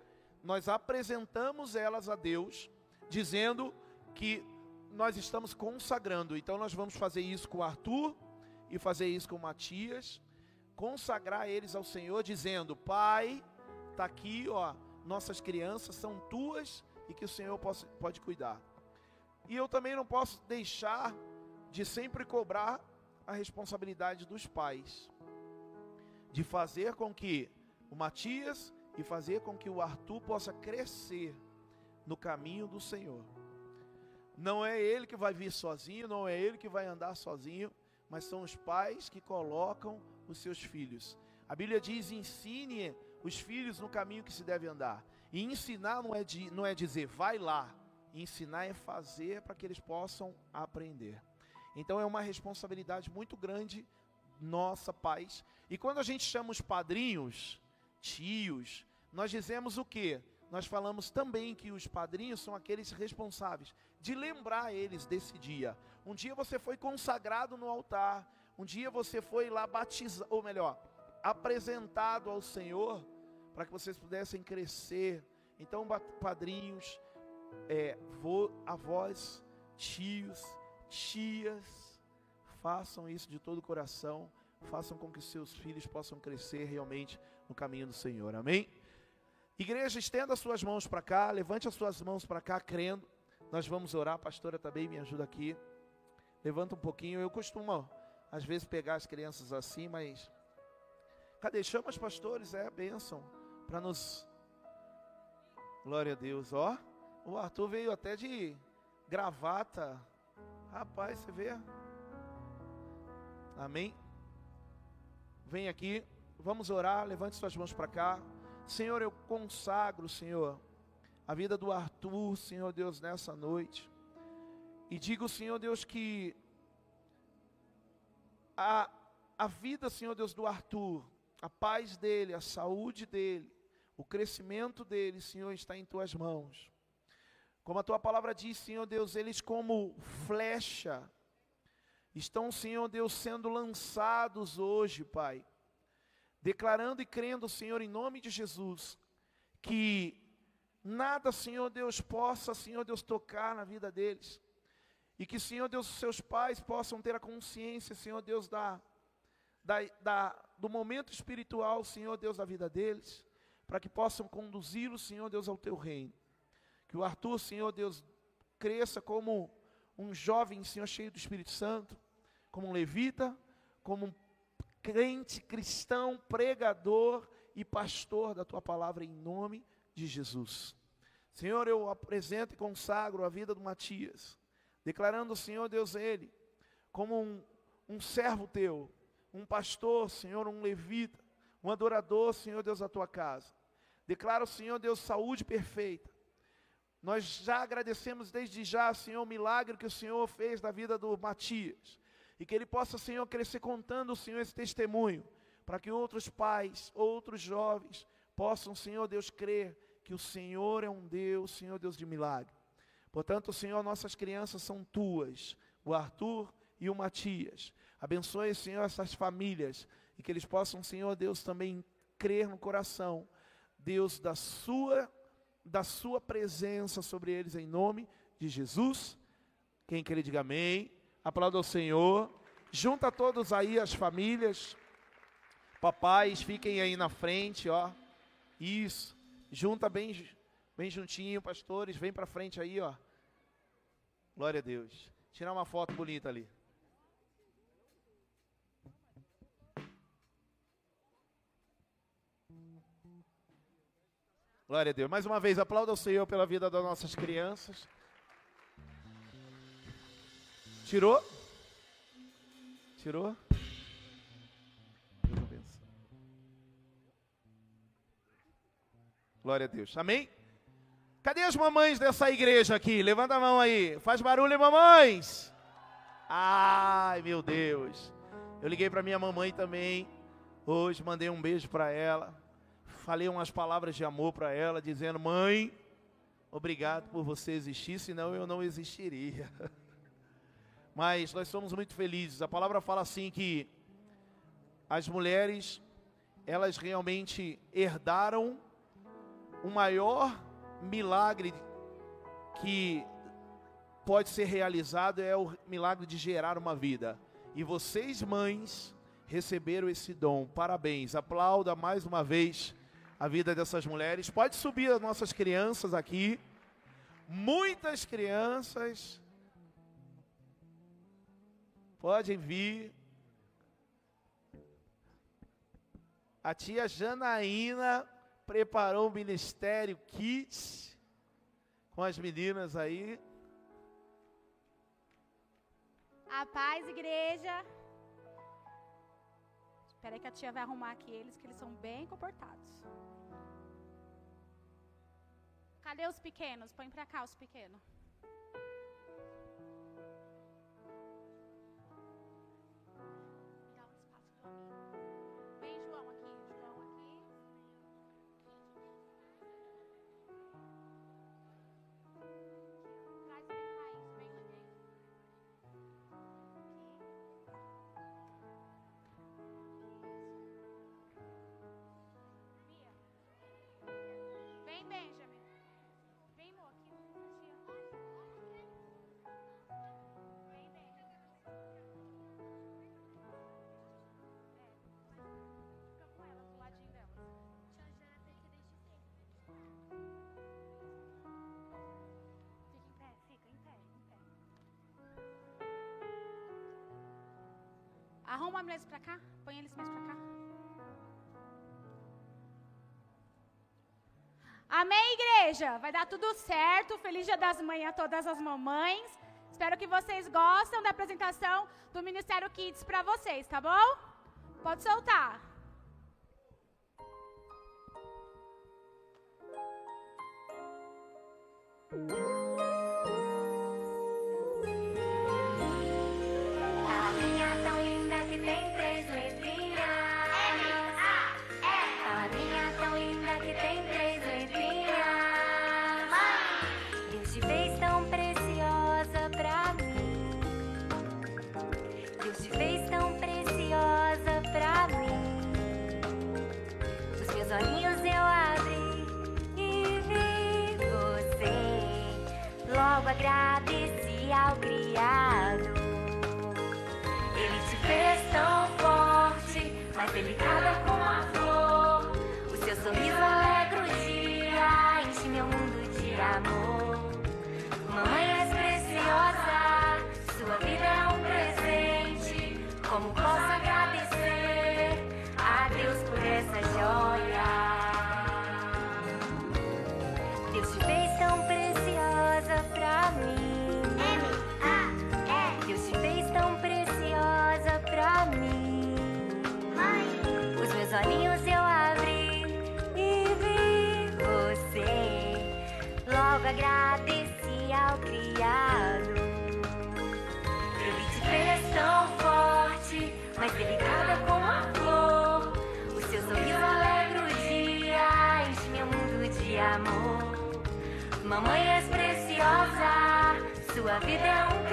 Nós apresentamos elas a Deus, dizendo que nós estamos consagrando. Então nós vamos fazer isso com o Arthur e fazer isso com o Matias, consagrar eles ao Senhor, dizendo: Pai, tá aqui, ó, nossas crianças são tuas e que o Senhor possa, pode cuidar. E eu também não posso deixar de sempre cobrar a responsabilidade dos pais, de fazer com que o Matias e fazer com que o Arthur possa crescer no caminho do Senhor. Não é ele que vai vir sozinho, não é ele que vai andar sozinho, mas são os pais que colocam os seus filhos. A Bíblia diz: ensine os filhos no caminho que se deve andar. E ensinar não é, de, não é dizer vai lá, ensinar é fazer para que eles possam aprender. Então é uma responsabilidade muito grande nossa, pais. E quando a gente chama os padrinhos, tios, nós dizemos o que? Nós falamos também que os padrinhos são aqueles responsáveis de lembrar eles desse dia. Um dia você foi consagrado no altar, um dia você foi lá batizado, ou melhor, apresentado ao Senhor para que vocês pudessem crescer. Então, padrinhos, é, avós, tios, tias, façam isso de todo o coração, façam com que seus filhos possam crescer realmente no caminho do Senhor. Amém? Igreja, estenda as suas mãos para cá, levante as suas mãos para cá, crendo. Nós vamos orar, a pastora também me ajuda aqui. Levanta um pouquinho. Eu costumo, às vezes, pegar as crianças assim, mas Cadê? Chama os pastores, é bênção. Para nos. Glória a Deus, ó. O Arthur veio até de gravata. Rapaz, você vê? Amém? Vem aqui, vamos orar, levante suas mãos para cá. Senhor, eu consagro, Senhor, a vida do Arthur, Senhor Deus, nessa noite. E digo, Senhor Deus, que a, a vida, Senhor Deus, do Arthur, a paz dele, a saúde dele, o crescimento dele, Senhor, está em tuas mãos. Como a tua palavra diz, Senhor Deus, eles como flecha estão, Senhor Deus, sendo lançados hoje, Pai. Declarando e crendo, Senhor, em nome de Jesus, que nada, Senhor Deus, possa, Senhor Deus, tocar na vida deles. E que, Senhor Deus, seus pais possam ter a consciência, Senhor Deus, da, da, da, do momento espiritual, Senhor Deus, da vida deles, para que possam conduzi-los, Senhor Deus, ao teu reino. Que o Arthur, Senhor Deus, cresça como um jovem, Senhor, cheio do Espírito Santo, como um levita, como um crente, cristão, pregador e pastor da tua palavra, em nome de Jesus. Senhor, eu apresento e consagro a vida do Matias, declarando, Senhor Deus, ele como um, um servo teu, um pastor, Senhor, um levita, um adorador, Senhor Deus, da tua casa. Declaro, Senhor Deus, saúde perfeita. Nós já agradecemos desde já, Senhor, o milagre que o Senhor fez na vida do Matias. E que ele possa, Senhor, crescer contando, Senhor, esse testemunho, para que outros pais, outros jovens, possam, Senhor Deus, crer que o Senhor é um Deus, Senhor Deus de milagre. Portanto, Senhor, nossas crianças são tuas, o Arthur e o Matias. Abençoe, Senhor, essas famílias e que eles possam, Senhor Deus, também crer no coração, Deus, da sua da sua presença sobre eles em nome de Jesus. Quem quer diga amém. Aplauda ao Senhor. Junta todos aí as famílias. Papais, fiquem aí na frente, ó. Isso. Junta bem bem juntinho, pastores, vem para frente aí, ó. Glória a Deus. Tirar uma foto bonita ali. Glória a Deus. Mais uma vez, aplauda o Senhor pela vida das nossas crianças. Tirou? Tirou? Glória a Deus. Amém? Cadê as mamães dessa igreja aqui? Levanta a mão aí. Faz barulho, mamães. Ai, meu Deus. Eu liguei para minha mamãe também. Hoje mandei um beijo para ela falei umas palavras de amor para ela, dizendo: Mãe, obrigado por você existir, senão eu não existiria. Mas nós somos muito felizes. A palavra fala assim que as mulheres, elas realmente herdaram o maior milagre que pode ser realizado é o milagre de gerar uma vida. E vocês, mães, receberam esse dom. Parabéns. Aplauda mais uma vez a vida dessas mulheres. Pode subir as nossas crianças aqui. Muitas crianças. Podem vir. A tia Janaína preparou o Ministério Kids com as meninas aí. A paz, igreja. Espera aí que a tia vai arrumar aqui eles, que eles são bem comportados. Cadê os pequenos? Põe pra cá os pequenos. Arruma eles para cá, põe eles mais para cá. Amém, igreja? Vai dar tudo certo. Feliz Dia das Mães a todas as mamães. Espero que vocês gostem da apresentação do Ministério Kids para vocês, tá bom? Pode soltar. Música sua vida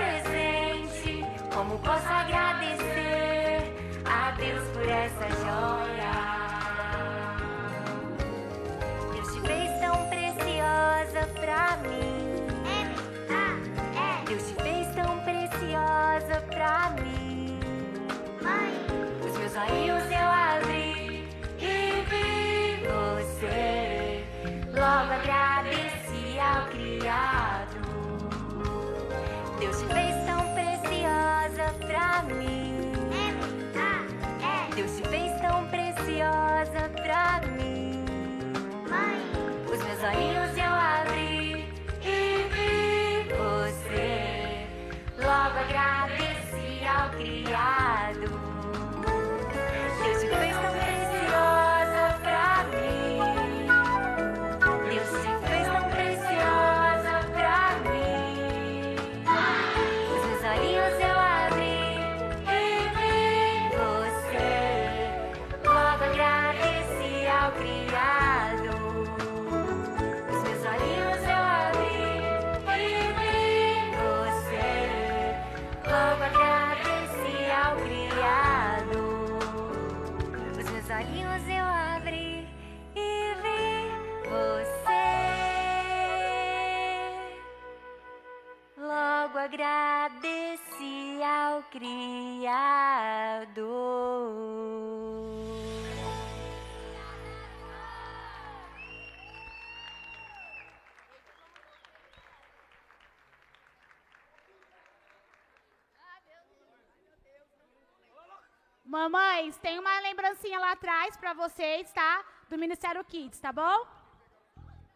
Mamães, tem uma lembrancinha lá atrás para vocês, tá? Do Ministério Kids, tá bom?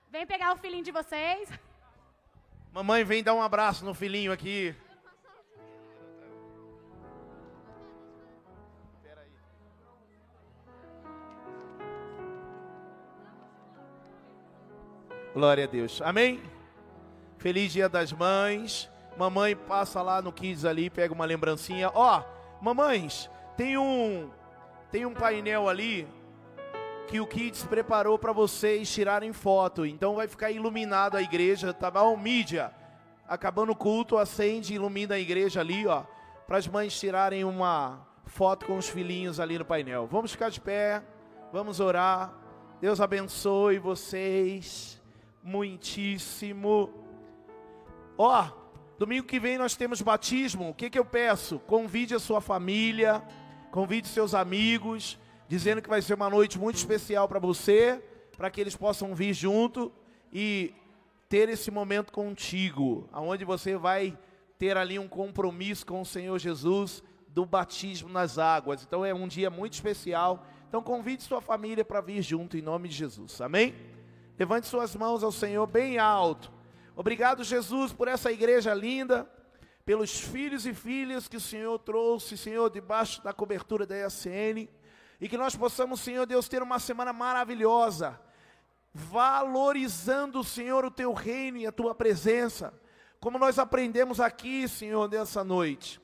Vem pegar o filhinho de vocês. Mamãe, vem dar um abraço no filhinho aqui. Glória a Deus. Amém? Feliz Dia das Mães. Mamãe passa lá no Kids ali, pega uma lembrancinha. Ó, mamães, tem um tem um painel ali que o Kids preparou para vocês tirarem foto. Então vai ficar iluminado a igreja, tá bom? Mídia. Acabando o culto, acende e ilumina a igreja ali, ó, para as mães tirarem uma foto com os filhinhos ali no painel. Vamos ficar de pé. Vamos orar. Deus abençoe vocês muitíssimo. Ó, domingo que vem nós temos batismo. O que que eu peço? Convide a sua família, convide seus amigos, dizendo que vai ser uma noite muito especial para você, para que eles possam vir junto e ter esse momento contigo, aonde você vai ter ali um compromisso com o Senhor Jesus do batismo nas águas. Então é um dia muito especial. Então convide sua família para vir junto em nome de Jesus. Amém? Levante suas mãos ao Senhor bem alto. Obrigado, Jesus, por essa igreja linda, pelos filhos e filhas que o Senhor trouxe, Senhor, debaixo da cobertura da ESN. E que nós possamos, Senhor Deus, ter uma semana maravilhosa, valorizando, Senhor, o teu reino e a tua presença, como nós aprendemos aqui, Senhor, nessa noite,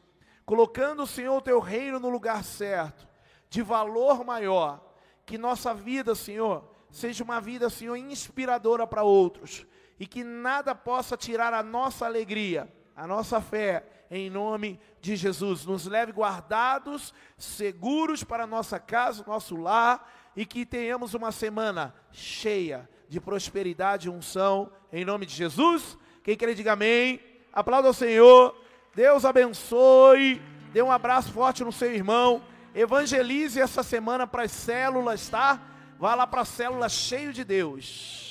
colocando, Senhor, o teu reino no lugar certo, de valor maior, que nossa vida, Senhor, seja uma vida, Senhor, inspiradora para outros, e que nada possa tirar a nossa alegria, a nossa fé, em nome de Jesus. Nos leve guardados, seguros para nossa casa, nosso lar, e que tenhamos uma semana cheia de prosperidade e unção, em nome de Jesus. Quem quer diga amém. Aplauda ao Senhor. Deus abençoe. Dê um abraço forte no seu irmão. Evangelize essa semana para as células, tá? Vá lá para a célula cheio de Deus.